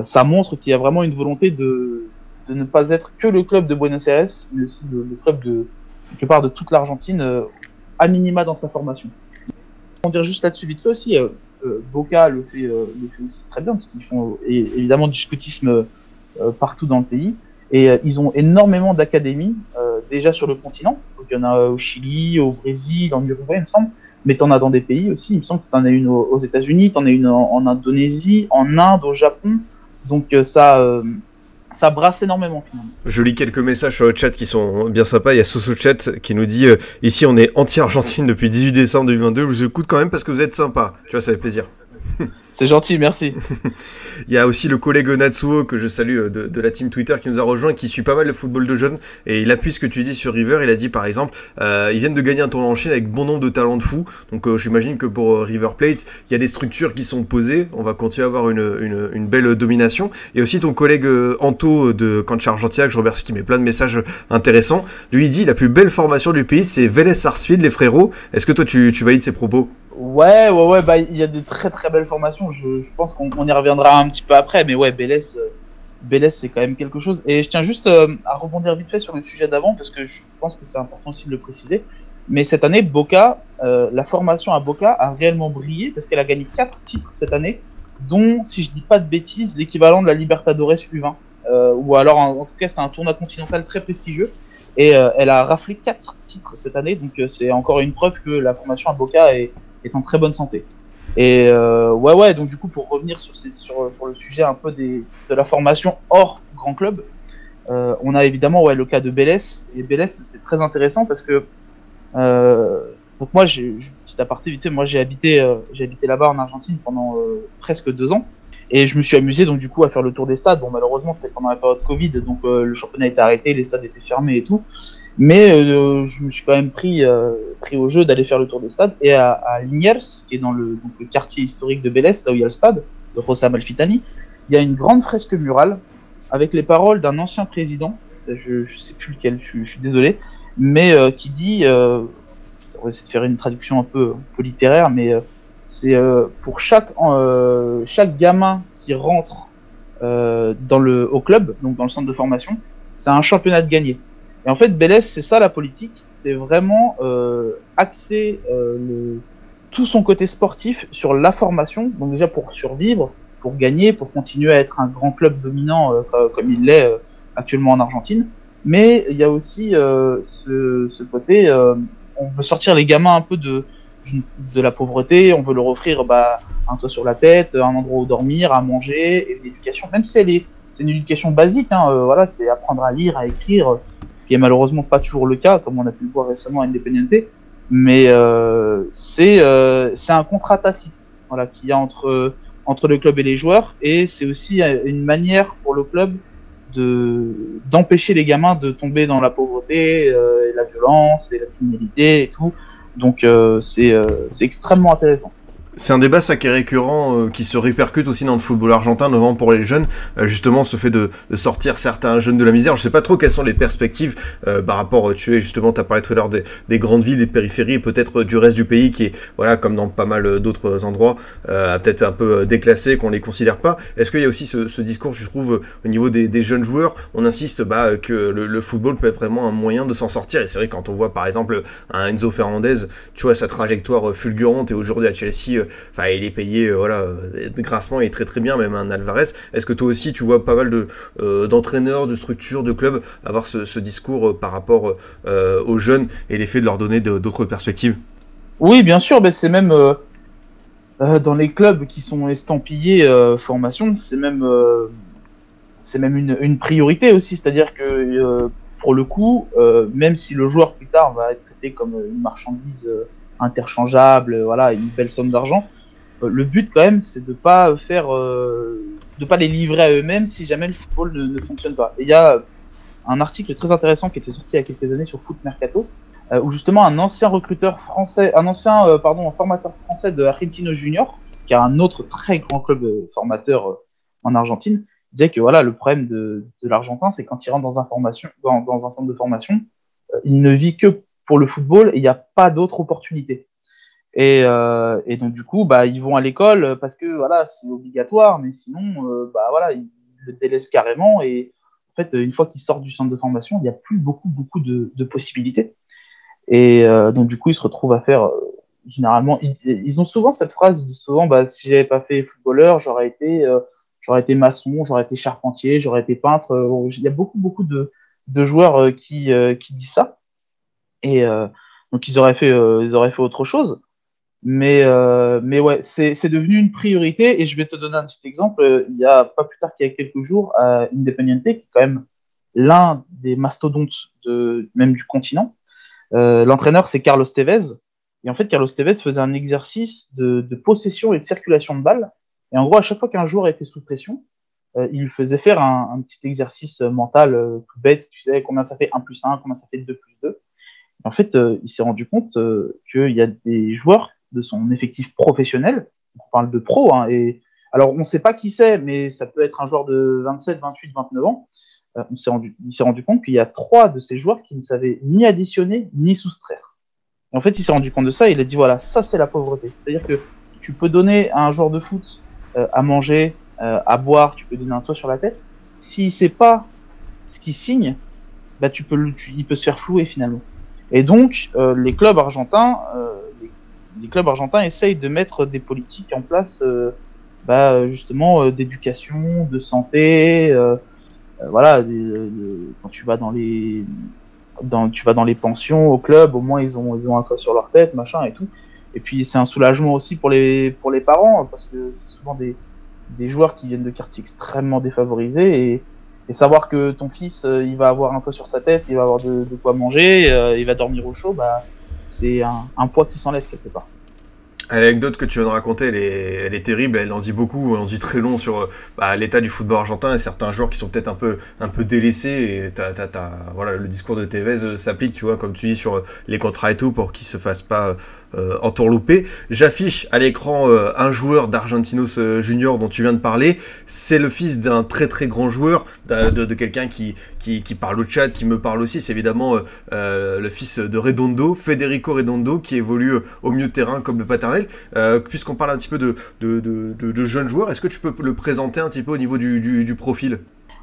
ça montre qu'il y a vraiment une volonté de, de ne pas être que le club de Buenos Aires, mais aussi le, le club de quelque part de toute l'Argentine à minima dans sa formation. On dire juste là-dessus vite fait aussi, euh, euh, Boca le fait, euh, le fait aussi très bien parce qu'ils font évidemment du scoutisme partout dans le pays et ils ont énormément d'académies déjà sur le continent. Donc, il y en a au Chili, au Brésil, en Uruguay, il me semble. Mais tu en as dans des pays aussi. Il me semble que tu en as une aux, États-Unis, tu en as une en, en, Indonésie, en Inde, au Japon. Donc ça, ça brasse énormément. Je lis quelques messages sur le chat qui sont bien sympas. Il y a Soso qui nous dit euh, ici on est anti-Argentine depuis 18 décembre 2022. Je vous écoute quand même parce que vous êtes sympa. Tu vois, ça fait plaisir. *laughs* C'est gentil, merci. *laughs* Il y a aussi le collègue Natsuo que je salue euh, de, la team Twitter qui nous a rejoint, qui suit pas mal le football de jeunes et il appuie ce que tu dis sur River. Il a dit par exemple, euh, ils viennent de gagner un tournoi en Chine avec bon nombre de talents de fou. Donc euh, j'imagine que pour River Plate, il y a des structures qui sont posées. On va continuer à avoir une, belle domination. Et aussi ton collègue Anto de Cancha Argentia, que je remercie, qui met plein de messages intéressants. Lui dit la plus belle formation du pays, c'est Vélez Sarsfield, les frérots. Est-ce que toi tu, valides ces propos? Ouais, ouais, ouais, bah il y a de très très belles formations. Je, pense qu'on y reviendra un petit peu après, mais ouais, Bélès, euh, c'est quand même quelque chose. Et je tiens juste euh, à rebondir vite fait sur le sujet d'avant parce que je pense que c'est important aussi de le préciser. Mais cette année, Boca, euh, la formation à Boca a réellement brillé parce qu'elle a gagné quatre titres cette année, dont, si je dis pas de bêtises, l'équivalent de la Libertadores U20. Euh, ou alors, en, tout cas, c'était un tournoi continental très prestigieux. Et elle a raflé quatre titres cette année, donc c'est encore une preuve que la formation à Boca est est en très bonne santé. Et euh, ouais, ouais, donc du coup, pour revenir sur, sur, sur le sujet un peu des, de la formation hors grand club, euh, on a évidemment ouais, le cas de Bélès. Et Bélès, c'est très intéressant parce que. Euh, donc moi, j'ai petit aparté vite moi j'ai habité, euh, j'ai habité là-bas en Argentine pendant euh, presque deux ans. Et je me suis amusé donc du coup à faire le tour des stades. Bon malheureusement c'était pendant la période Covid, donc euh, le championnat était arrêté, les stades étaient fermés et tout. Mais euh, je me suis quand même pris, euh, pris au jeu d'aller faire le tour des stades. Et à, à Liniers, qui est dans le, donc, le quartier historique de Vélez, là où il y a le stade, de José Amalfitani, il y a une grande fresque murale avec les paroles d'un ancien président, je, je sais plus lequel, je, je suis désolé, mais euh, qui dit, euh, on va essayer de faire une traduction un peu, un peu littéraire, mais euh, c'est euh, pour chaque, chaque gamin qui rentre dans le, au club, donc dans le centre de formation, c'est un championnat de gagné. Et en fait, Bélès, c'est ça la politique, c'est vraiment euh, axer euh, le, tout son côté sportif sur la formation, donc déjà pour survivre, pour gagner, pour continuer à être un grand club dominant euh, co- comme il l'est euh, actuellement en Argentine. Mais il y a aussi euh, ce, ce côté, euh, on veut sortir les gamins un peu de, de la pauvreté, on veut leur offrir bah, un toit sur la tête, un endroit où dormir, à manger, et une éducation, même si elle est, c'est une éducation basique, hein, voilà, c'est apprendre à lire, à écrire, qui est malheureusement pas toujours le cas, comme on a pu le voir récemment à Independiente, mais euh, c'est euh, c'est un contrat tacite, voilà, qu'il y a entre entre le club et les joueurs, et c'est aussi euh, une manière pour le club de d'empêcher les gamins de tomber dans la pauvreté, euh, et la violence et la criminalité et tout. Donc c'est extrêmement intéressant. C'est un débat ça qui récurrent, euh, qui se répercute aussi dans le football argentin, notamment pour les jeunes, euh, justement ce fait de, de sortir certains jeunes de la misère. Je sais pas trop quelles sont les perspectives euh, par rapport, tu es justement, tu as parlé tout à l'heure des, des grandes villes, des périphéries, peut-être du reste du pays qui est, voilà, comme dans pas mal d'autres endroits, euh, peut-être un peu déclassé, qu'on les considère pas. Est-ce qu'il y a aussi ce, ce discours, je trouve, au niveau des, des jeunes joueurs, on insiste bah, que le, le football peut être vraiment un moyen de s'en sortir. Et c'est vrai quand on voit par exemple un Enzo Fernandez, tu vois sa trajectoire fulgurante et aujourd'hui à Chelsea, euh, enfin il est payé euh, voilà grassement et très très bien même un Alvarez. Est-ce que toi aussi tu vois pas mal euh, d'entraîneurs de structures de clubs avoir ce, discours euh, par rapport aux jeunes et l'effet de leur donner d'autres perspectives? Oui, bien sûr, ben c'est même dans les clubs qui sont estampillés formation, c'est même une, priorité aussi, c'est-à-dire que pour le coup, même si le joueur plus tard va être traité comme une marchandise interchangeable, euh, voilà, une belle somme d'argent, euh, le but quand même, c'est de pas faire, euh, de pas les livrer à eux-mêmes si jamais le football ne, ne fonctionne pas. Il y a un article très intéressant qui était sorti il y a quelques années sur Foot Mercato, euh, où justement un ancien recruteur français, un ancien pardon, formateur français de Argentino Junior, qui a un autre très grand club formateur en Argentine, disait que voilà le problème de, l'Argentin, c'est quand il rentre dans un formation, dans, un centre de formation, il ne vit que pour le football il n'y a pas d'autre opportunité. Et, euh, et donc du coup, bah ils vont à l'école parce que voilà c'est obligatoire, mais sinon euh, bah voilà ils le délaissent carrément et en fait une fois qu'ils sortent du centre de formation, il n'y a plus beaucoup beaucoup de, possibilités. Et euh, donc du coup ils se retrouvent à faire généralement ils, ont souvent cette phrase, ils disent souvent bah si j'avais pas fait footballeur, j'aurais été j'aurais été maçon, j'aurais été charpentier, j'aurais été peintre. Il y a beaucoup beaucoup de, de joueurs qui qui disent ça. Et euh, donc ils auraient fait euh, ils auraient fait autre chose. Mais, euh, mais ouais, c'est c'est devenu une priorité et je vais te donner un petit exemple. Il y a pas plus tard qu'il y a quelques jours, à Independiente, qui est quand même l'un des mastodontes de, même du continent. Euh, L'entraîneur, c'est Carlos Tevez. Et en fait, Carlos Tevez faisait un exercice de, de possession et de circulation de balles. Et en gros, à chaque fois qu'un joueur était sous pression, euh, il faisait faire un, un petit exercice mental euh, tout bête. Tu sais, combien ça fait 1 plus 1, combien ça fait 2 plus 2. En fait, euh, il s'est rendu compte euh, qu'il y a des joueurs de son effectif professionnel, on parle de pro, hein, et alors on ne sait pas qui c'est, mais ça peut être un joueur de 27, 28, 29 ans, euh, on s'est rendu, il s'est rendu compte qu'il y a trois de ces joueurs qui ne savaient ni additionner ni soustraire. Et en fait, il s'est rendu compte de ça, et il a dit voilà, ça c'est la pauvreté. C'est-à-dire que tu peux donner à un joueur de foot euh, à manger, à boire, tu peux donner un toit sur la tête. S'il sait pas ce qu'il signe, bah tu peux, tu- il peut se faire flouer finalement. Et donc, euh, les clubs argentins, euh, les, les clubs argentins essayent de mettre des politiques en place, euh, bah, justement, euh, d'éducation, de santé, euh, euh, voilà, quand tu vas dans les, dans, tu vas dans les pensions, au club, au moins ils ont, ils ont un toit sur leur tête, machin et tout. Et puis c'est un soulagement aussi pour les pour les parents parce que c'est souvent des des joueurs qui viennent de quartiers extrêmement défavorisés et, et savoir que ton fils euh, il va avoir un toit sur sa tête, il va avoir de, de quoi manger, euh, il va dormir au chaud, bah c'est un, un poids qui s'enlève quelque part. L'anecdote que tu viens de raconter, elle est, terrible, elle en dit beaucoup, elle en dit très long sur bah, l'état du football argentin et certains joueurs qui sont peut-être un peu, un peu délaissés. Et t'as, t'as, t'as- voilà, le discours de Tevez euh, s'applique, tu vois, comme tu dis, sur les contrats et tout, pour qu'ils se fassent pas euh, entourlouper. J'affiche à l'écran euh, un joueur d'Argentinos euh, Junior dont tu viens de parler. C'est le fils d'un très très grand joueur, de, quelqu'un qui, qui, parle au chat, qui me parle aussi. C'est évidemment euh, le fils de Redondo, Federico Redondo, qui évolue au milieu de terrain comme le paternel. Puisqu'on parle un petit peu de, de, de, jeunes joueurs, est-ce que tu peux le présenter un petit peu au niveau du, du profil?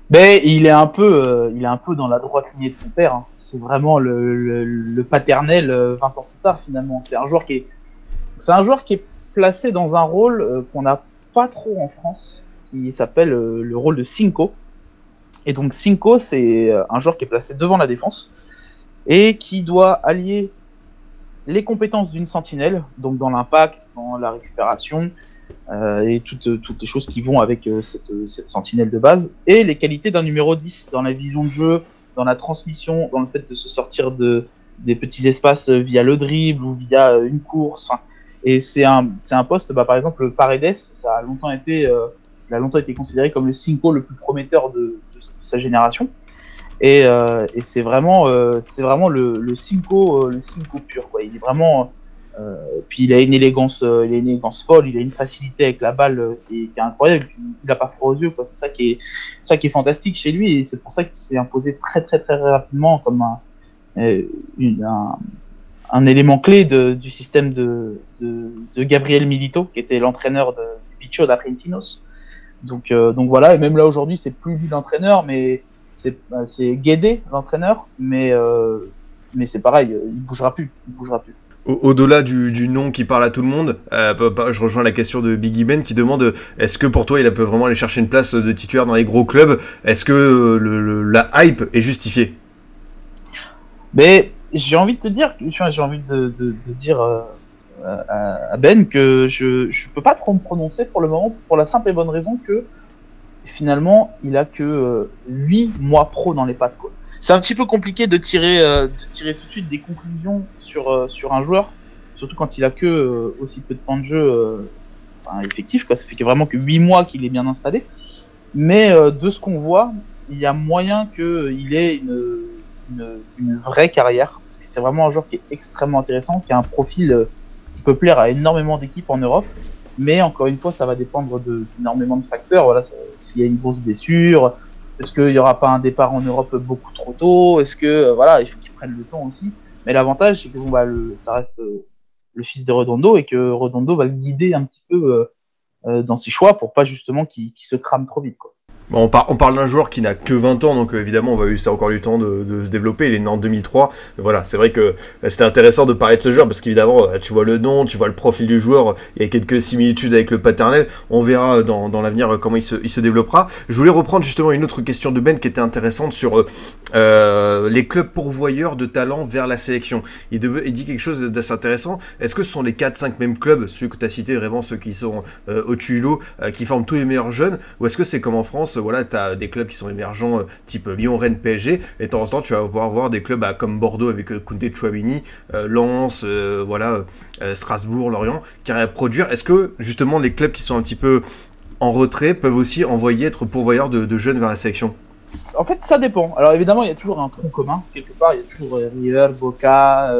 Mais il est un peu, euh, il est un peu dans la droite lignée de son père. hein. C'est vraiment le, le, paternel euh, 20 ans plus tard finalement. C'est un joueur qui est, c'est un joueur qui est placé dans un rôle euh, qu'on n'a pas trop en France, qui s'appelle euh, le rôle de Cinco. Et donc Cinco, c'est un joueur qui est placé devant la défense et qui doit allier les compétences d'une sentinelle, donc dans l'impact, dans la récupération, et toutes, toutes les choses qui vont avec euh, cette, cette sentinelle de base, et les qualités d'un numéro 10 dans la vision de jeu, dans la transmission, dans le fait de se sortir de, des petits espaces euh, via le dribble ou via euh, une course. Et c'est un, c'est un poste, bah, par exemple, Paredes, ça a longtemps été, euh, a longtemps été considéré comme le cinco le plus prometteur de, de, sa génération. Et, euh, et c'est vraiment, euh, c'est vraiment le, le cinco, euh, le cinco pur. Quoi. Il est vraiment, euh, puis il a une élégance, euh, il a une élégance folle, il a une facilité avec la balle euh, qui, est, incroyable. Il a pas froid aux yeux. C'est ça qui est, fantastique chez lui, et c'est pour ça qu'il s'est imposé très très très rapidement comme un, euh, élément clé du système de, Gabriel Milito, qui était l'entraîneur de Bicho d'Argentinos. Donc, euh, voilà, et même là aujourd'hui, c'est plus lui l'entraîneur, mais c'est Guédé l'entraîneur, mais euh, mais c'est pareil, il bougera plus, il bougera plus. Au- Au-delà du, nom qui parle à tout le monde, euh, je rejoins la question de Biggie Ben qui demande est-ce que pour toi il peut vraiment aller chercher une place de titulaire dans les gros clubs? Est-ce que euh, la hype est justifiée? Mais j'ai envie de te dire, j'ai envie de, dire euh, à Ben que je je peux pas trop me prononcer pour le moment pour la simple et bonne raison que finalement il a que euh, 8 mois pro dans les pattes quoi. C'est un petit peu compliqué de tirer euh, de tirer tout de suite des conclusions sur euh, sur un joueur, surtout quand il a que euh, aussi peu de temps de jeu euh, enfin, effectif quoi. Ça fait vraiment que 8 mois qu'il est bien installé. Mais euh, de ce qu'on voit, il y a moyen qu'il ait une, une, une vraie carrière. Parce que c'est vraiment un joueur qui est extrêmement intéressant, qui a un profil euh, qui peut plaire à énormément d'équipes en Europe. Mais encore une fois, ça va dépendre de- d'énormément de facteurs. Voilà, s'il y a une grosse blessure, est-ce qu'il n'y aura pas un départ en Europe beaucoup trop tôt? Est-ce que euh, voilà, il faut qu'il prenne le temps aussi? Mais l'avantage, c'est que bon, bah, le, ça reste euh, le fils de Redondo et que Redondo va le guider un petit peu euh, dans ses choix pour pas justement qu'il qu'il se crame trop vite. Quoi. On, on parle d'un joueur qui n'a que 20 ans, donc euh, évidemment, on va lui ça encore du temps de, se développer. Il est né en 2003. Voilà, c'est vrai que euh, c'était intéressant de parler de ce joueur parce qu'évidemment, euh, tu vois le nom, tu vois le profil du joueur. Il y a quelques similitudes avec le paternel. On verra dans, l'avenir comment il se, développera. Je voulais reprendre justement une autre question de Ben qui était intéressante sur les clubs pourvoyeurs de talents vers la sélection. Il, dit quelque chose d'assez intéressant. Est-ce que ce sont les 4-5 mêmes clubs, ceux que tu as cités, vraiment ceux qui sont lot, euh, qui forment tous les meilleurs jeunes Ou est-ce que c'est comme en France, euh, voilà, tu as des clubs qui sont émergents, euh, type Lyon, Rennes, PSG, et de temps en temps, tu vas pouvoir voir des clubs bah, comme Bordeaux avec euh, Koundé Chouamini, Lens, voilà, Strasbourg, Lorient, qui arrivent à produire. Est-ce que justement les clubs qui sont un petit peu en retrait peuvent aussi envoyer être pourvoyeurs de, jeunes vers la sélection? En fait, ça dépend. Alors évidemment, il y a toujours un tronc commun quelque part. Il y a toujours River, Boca,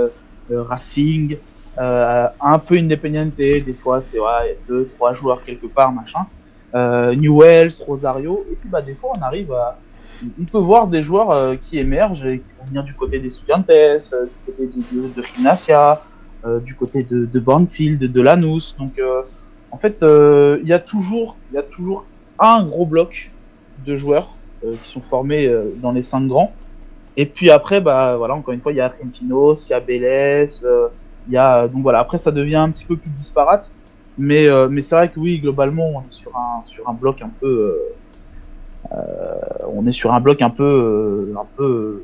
Racing, un peu Independiente. Des fois, c'est ouais, il y a deux, trois joueurs quelque part, machin. Euh, Newells, Rosario. Et puis bah des fois, on arrive à, on peut voir des joueurs euh, qui émergent et qui vont venir du côté des Studiantes, euh, du côté de, de, de euh, du côté de, de Banfield, de Lanús. Donc euh, en fait, euh, il y a toujours, y a toujours un gros bloc de joueurs qui sont formés dans les cinq grands. Et puis après, bah voilà, encore une fois, il y a Argentinos, il y a Vélez, il y a donc voilà. Après, ça devient un petit peu plus disparate, mais euh, mais c'est vrai que oui, globalement, on est sur un sur un bloc un peu, euh, euh, on est sur un bloc un peu euh, un peu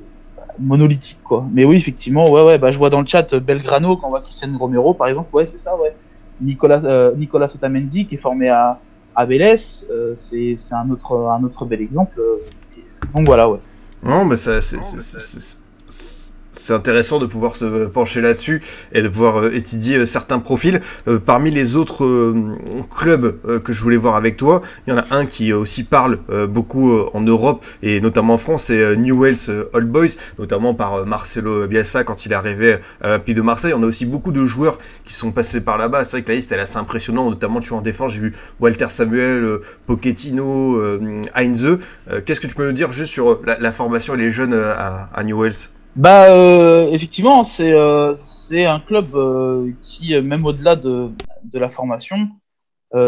monolithique quoi. Mais oui, effectivement, ouais, ouais, bah, je vois dans le chat Belgrano quand on voit Christian Romero par exemple, ouais, c'est ça, ouais. Nicolas, Nicolas Otamendi qui est formé à, à Vélez, c'est un autre, un autre bel exemple. Donc voilà, ouais. Non, mais ça, c'est c'est intéressant de pouvoir se pencher là-dessus et de pouvoir euh, étudier euh, certains profils. Euh, parmi les autres clubs que je voulais voir avec toi, il y en a un qui aussi parle beaucoup en Europe et notamment en France, c'est New Wales Old Boys, notamment par Marcelo Bielsa quand il est arrivé à l'Olympique de Marseille. On a aussi beaucoup de joueurs qui sont passés par là-bas. C'est vrai que la liste est assez impressionnante, notamment tu vois en défense, j'ai vu Walter Samuel, Pochettino, Heinze. Qu'est-ce que tu peux nous dire juste sur la, formation et les jeunes à, à New Wales? Bah euh, effectivement, c'est euh, c'est un club euh, qui même au-delà de, de la formation,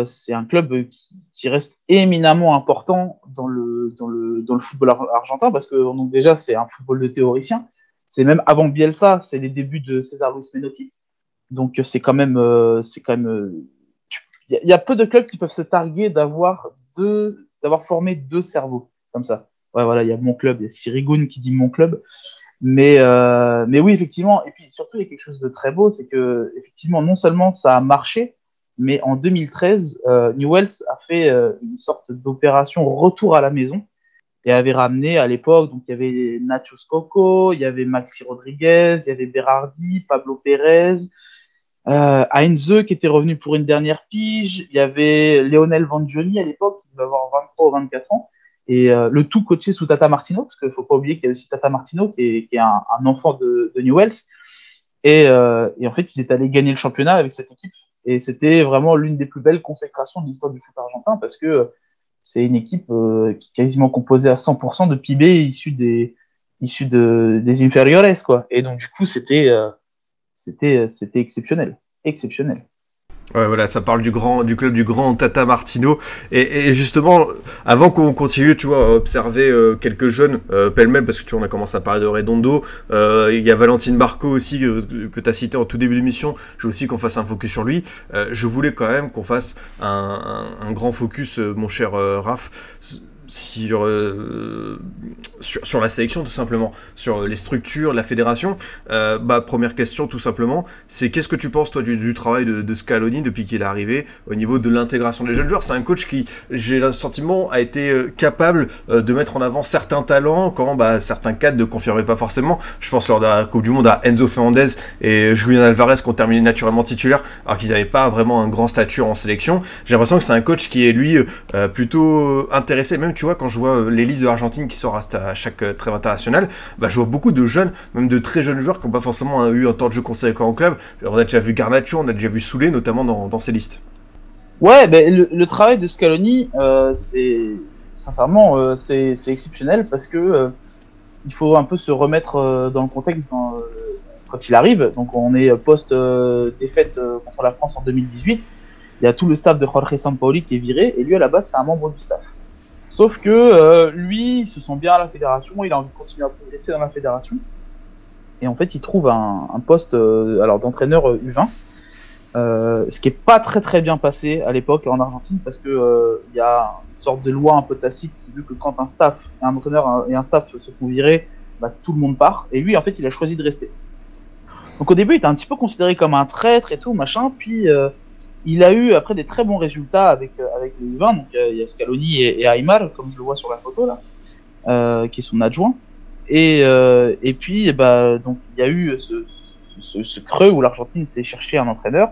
c'est un club qui, qui, reste éminemment important dans le dans le dans le football argentin parce que donc déjà c'est un football de théoricien. C'est même avant Bielsa, c'est les débuts de César Luis Menotti. Donc c'est quand même c'est quand même il y, a peu de clubs qui peuvent se targuer d'avoir deux d'avoir formé deux cerveaux comme ça. Ouais voilà, il y a mon club, il y a Sirigun qui dit mon club. Mais, euh, mais oui, effectivement. Et puis surtout, il y a quelque chose de très beau, c'est que effectivement, non seulement ça a marché, mais en 2013, euh, Newells a fait euh, une sorte d'opération retour à la maison et avait ramené à l'époque, donc il y avait Nacho Coco, il y avait Maxi Rodriguez, il y avait Berardi, Pablo Pérez, euh, Heinze qui était revenu pour une dernière pige, il y avait Lionel Vangioni à l'époque, qui devait avoir 23 ou 24 ans, et euh, le tout coaché sous Tata Martino, parce qu'il ne faut pas oublier qu'il y a aussi Tata Martino, qui est, qui est un, enfant de, de Newells. Et, euh, et, en fait, ils étaient allés gagner le championnat avec cette équipe. Et c'était vraiment l'une des plus belles consécrations de l'histoire du foot argentin, parce que c'est une équipe euh, qui est quasiment composée à 100% de PIB issus des, issus de, des inferiores, quoi. Et donc, du coup, c'était, euh, c'était, c'était exceptionnel. Exceptionnel. Ouais, voilà, ça parle du grand, du club du grand Tata Martino. Et, et justement, avant qu'on continue, tu vois, à observer euh, quelques jeunes euh, pêle-mêle, parce que tu vois, on a commencé à parler de Redondo. Euh, il y a Valentine Barco aussi euh, que tu as cité en tout début d'émission. Je veux aussi qu'on fasse un focus sur lui. je voulais quand même qu'on fasse un, un, un, grand focus, mon cher Raph sur, euh, sur, sur, la sélection tout simplement, sur les structures, la fédération. Euh, bah, première question tout simplement, c'est qu'est-ce que tu penses toi du, travail de, Scaloni depuis qu'il est arrivé au niveau de l'intégration des jeunes joueurs? C'est un coach qui, j'ai le sentiment, a été euh, capable de mettre en avant certains talents quand bah, certains cadres ne confirmaient pas forcément. Je pense lors de la Coupe du Monde à Enzo Fernandez et Julian Alvarez qui ont terminé naturellement titulaires alors qu'ils n'avaient pas vraiment un grand statut en sélection. J'ai l'impression que c'est un coach qui est lui plutôt intéressé même tu vois, quand je vois euh, les listes de l'Argentine qui sort à chaque euh, trêve internationale, bah, je vois beaucoup de jeunes, même de très jeunes joueurs qui n'ont pas forcément eu un temps de jeu conséquent en club. On a déjà vu Garnacho, on a déjà vu Soulé, notamment dans, ces listes. Ouais, ben, le, travail de Scaloni, euh, c'est sincèrement, euh, c'est exceptionnel parce que euh, il faut un peu se remettre euh, dans le contexte quand il arrive. Donc, on est post défaite contre la France en 2018. Il y a tout le staff de Jorge Sampaoli qui est viré et lui à la base c'est un membre du staff. Sauf que euh, lui, il se sent bien à la fédération, il a envie de continuer à progresser dans la fédération. Et en fait, il trouve un, poste euh, alors d'entraîneur U20, euh, ce qui est pas très très bien passé à l'époque en Argentine parce que il y a une sorte de loi un peu tacite qui veut que quand un staff, un entraîneur et un staff se font virer, bah, tout le monde part. Et lui, en fait, il a choisi de rester. Donc au début, il était un petit peu considéré comme un traître et tout machin, puis il a eu après des très bons résultats avec euh, avec les U20. Donc il y a Scaloni et, et, Aymar, comme je le vois sur la photo là, euh, qui est son adjoint. Et euh, et puis bah donc il y a eu ce, creux où l'Argentine s'est cherché un entraîneur.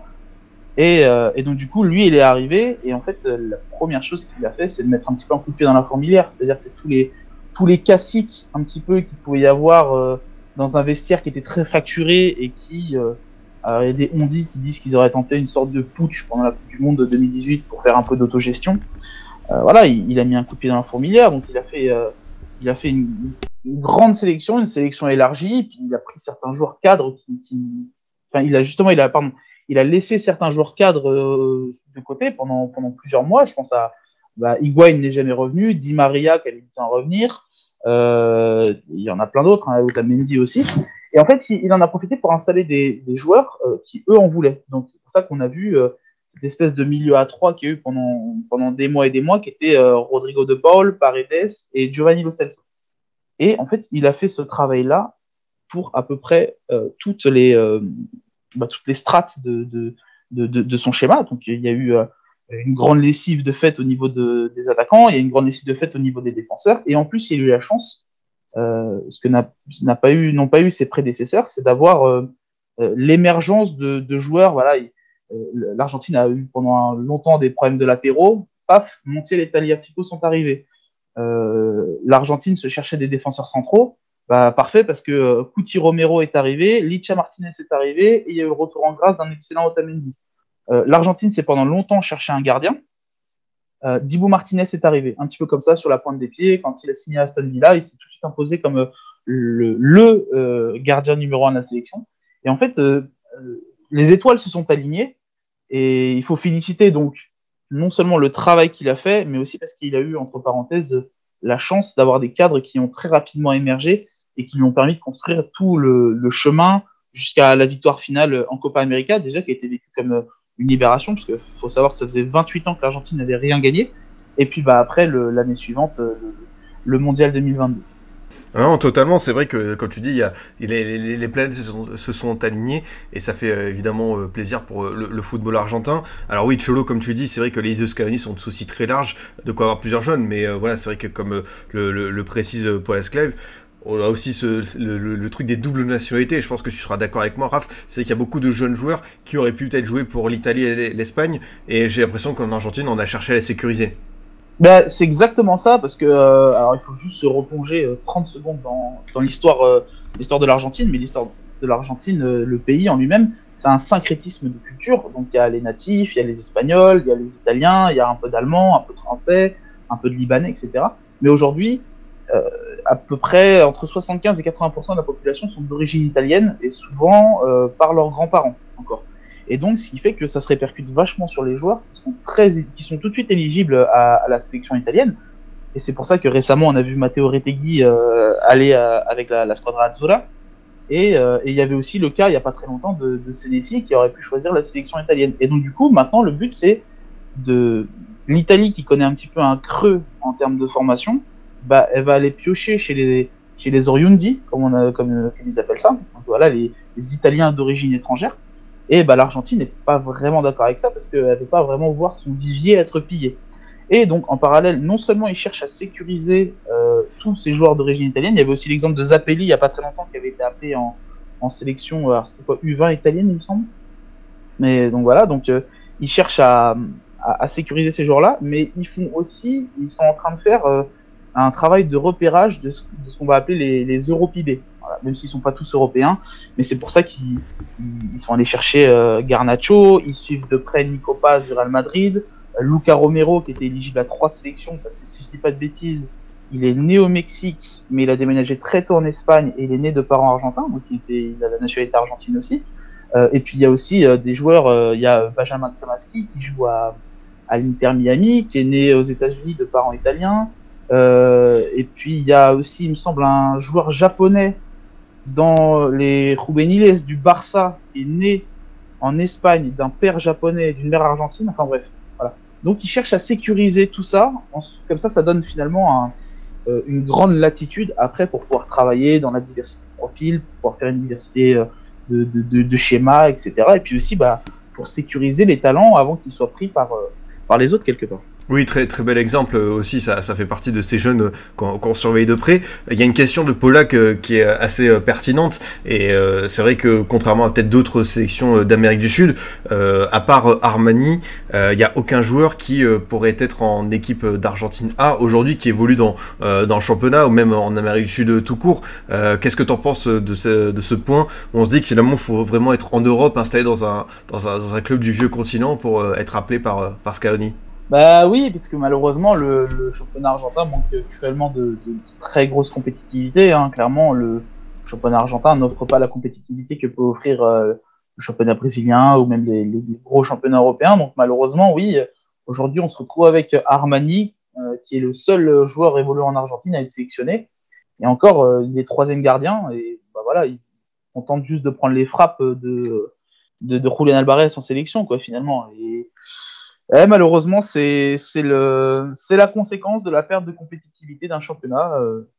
Et, euh, donc du coup lui il est arrivé et en fait la première chose qu'il a fait c'est de mettre un petit peu un coup de pied dans la fourmilière, c'est-à-dire que tous les tous les classiques un petit peu qu'il pouvait y avoir euh, dans un vestiaire qui était très fracturé et qui euh, il y a des ondits qui disent qu'ils auraient tenté une sorte de putsch pendant la Coupe du Monde de 2018 pour faire un peu d'autogestion. Euh, voilà, il, a mis un coup de pied dans la fourmilière, donc il a fait, euh, il a fait une, grande sélection, une sélection élargie, puis il a pris certains joueurs cadres qui, enfin, il a justement, il a, pardon, il a laissé certains joueurs cadres euh, de côté pendant, plusieurs mois. Je pense à bah, Higuain n'est jamais revenu, Di Maria qui a mis du temps à revenir. Il y en a plein d'autres, hein, Otamendi aussi. Et en fait, il en a profité pour installer des, joueurs euh, qui, eux, en voulaient. Donc, c'est pour ça qu'on a vu euh, cette espèce de milieu à trois qu'il y a eu pendant, des mois et des mois, qui était euh, Rodrigo de Paul, Paredes et Giovanni Lo. Et en fait, il a fait ce travail-là pour à peu près toutes les bah, toutes les strates de, son schéma. Donc il y a eu une grande lessive de fait au niveau des attaquants, il y a une grande lessive de fait au niveau des défenseurs, et en plus il a eu la chance, ce que n'a pas eu, n'ont pas eu ses prédécesseurs, c'est d'avoir euh, euh, l'émergence de, joueurs. Voilà, l'Argentine a eu pendant longtemps des problèmes de latéraux. Paf, Montiel et Taliafico sont arrivés. L'Argentine se cherchait des défenseurs centraux. Bah, parfait parce que Cuti Romero est arrivé, Licha Martinez est arrivé et il y a eu le retour en grâce d'un excellent Otamendi. Euh, L'Argentine s'est pendant longtemps cherché un gardien. Euh, Dibu Martinez est arrivé, un petit peu comme ça, sur la pointe des pieds. Quand il a signé à Aston Villa, il s'est tout de suite imposé comme euh, le, gardien numéro un de la sélection. Et en fait, les étoiles se sont alignées. Et il faut féliciter donc non seulement le travail qu'il a fait, mais aussi parce qu'il a eu, entre parenthèses, la chance d'avoir des cadres qui ont très rapidement émergé et qui lui ont permis de construire tout le, le chemin jusqu'à la victoire finale en Copa América, déjà qui a été vécue comme une libération, parce qu'il faut savoir que ça faisait 28 ans que l'Argentine n'avait rien gagné. Et puis bah, après, l'année suivante, euh, le, Mondial 2022. Non, totalement. C'est vrai que, quand tu dis, il y a, les, les, planètes se sont, alignées et ça fait euh, évidemment euh, plaisir pour le, football argentin. Alors oui, Cholo, comme tu dis, c'est vrai que les Scaloni sont aussi très larges, de quoi avoir plusieurs jeunes, mais voilà, c'est vrai que comme le, le, précise Paul Esclave, on a aussi le, truc des doubles nationalités, je pense que tu seras d'accord avec moi, Raph, c'est qu'il y a beaucoup de jeunes joueurs qui auraient pu peut-être jouer pour l'Italie et l'Espagne, et j'ai l'impression qu'en Argentine, on a cherché à les sécuriser. Ben, c'est exactement ça, parce que euh, alors il faut juste se replonger 30 euh, secondes dans, l'histoire euh, de l'Argentine, mais l'histoire de l'Argentine, le pays en lui-même, c'est un syncrétisme de culture. Donc il y a les natifs, il y a les Espagnols, il y a les Italiens, il y a un peu d'Allemand, un peu de Français, un peu de Libanais, etc. Mais aujourd'hui, euh, à peu près entre 75 et 80% de la population sont d'origine italienne et souvent euh, par leurs grands-parents encore. Et donc, ce qui fait que ça se répercute vachement sur les joueurs qui sont très, qui sont tout de suite éligibles à, la sélection italienne. Et c'est pour ça que récemment, on a vu Matteo Retegui euh, aller avec la, Squadra Azzurra. Et, il y avait aussi le cas, il n'y a pas très longtemps, de, de qui aurait pu choisir la sélection italienne. Et donc, du coup, maintenant, le but, c'est de l'Italie qui connaît un petit peu un creux en termes de formation, bah, elle va aller piocher chez les, chez les Oriundi, comme, on comme, ils appellent ça. Voilà, les, les Italiens d'origine étrangère. Et bah, l'Argentine n'est pas vraiment d'accord avec ça parce qu'elle ne veut pas vraiment voir son vivier être pillé. Et donc, en parallèle, non seulement ils cherchent à sécuriser euh, tous ces joueurs d'origine italienne, il y avait aussi l'exemple de Zappelli il n'y a pas très longtemps qui avait été appelé en, en sélection, alors c'est quoi, U20 italienne, il me semble. Mais donc voilà, donc euh, ils cherchent à, à, sécuriser ces joueurs-là, mais ils font aussi, ils sont en train de faire euh, un travail de repérage de ce, qu'on va appeler les, les Europidés. Voilà, même s'ils sont pas tous européens, mais c'est pour ça qu'ils sont allés chercher euh, Garnacho, ils suivent de près Nico Paz du Real Madrid, euh, Luca Romero qui était éligible à trois sélections, parce que si je dis pas de bêtises, il est né au Mexique, mais il a déménagé très tôt en Espagne et il est né de parents argentins, donc il, était, il a la nationalité argentine aussi. Euh, et puis il y a aussi euh, des joueurs, euh, il y a Benjamin Tomaski qui joue à, à l'Inter Miami, qui est né aux États-Unis de parents italiens. Euh, et puis il y a aussi, il me semble, un joueur japonais dans les juveniles du Barça qui est né en Espagne d'un père japonais et d'une mère argentine. Enfin bref, voilà. Donc ils cherchent à sécuriser tout ça. Comme ça, ça donne finalement euh, une grande latitude après pour pouvoir travailler dans la diversité de profils, pour pouvoir faire une diversité euh, de, de, schémas, etc. Et puis aussi bah, pour sécuriser les talents avant qu'ils soient pris par, par les autres quelque part. Oui, très très bel exemple euh, aussi, ça, ça fait partie de ces jeunes euh, qu'on surveille de près. Il y a une question de Polak euh, qui est assez pertinente, et c'est vrai que contrairement à peut-être d'autres sélections d'Amérique du Sud, à part Armani, il n'y a aucun joueur qui pourrait être en équipe d'Argentine A aujourd'hui qui évolue dans, dans le championnat ou même en Amérique du Sud tout court. Qu'est-ce que tu en penses de ce, point où on se dit que finalement faut vraiment être en Europe, installé dans un, dans un, club du vieux continent pour être appelé par, par bah oui, parce malheureusement, le, championnat argentin manque cruellement de, très grosse compétitivité. Hein. Clairement, le championnat argentin n'offre pas la compétitivité que peut offrir euh, le championnat brésilien ou même les, gros championnats européens. Donc malheureusement, oui, aujourd'hui, on se retrouve avec Armani, euh, qui est le seul joueur évoluant en Argentine à être sélectionné. Et encore, euh, il est troisième gardien. Et bah, voilà, on tente juste de prendre les frappes de, de, de Julian Alvarez en sélection, quoi, finalement. Eh, malheureusement, c'est la conséquence de la perte de compétitivité d'un championnat. Euh,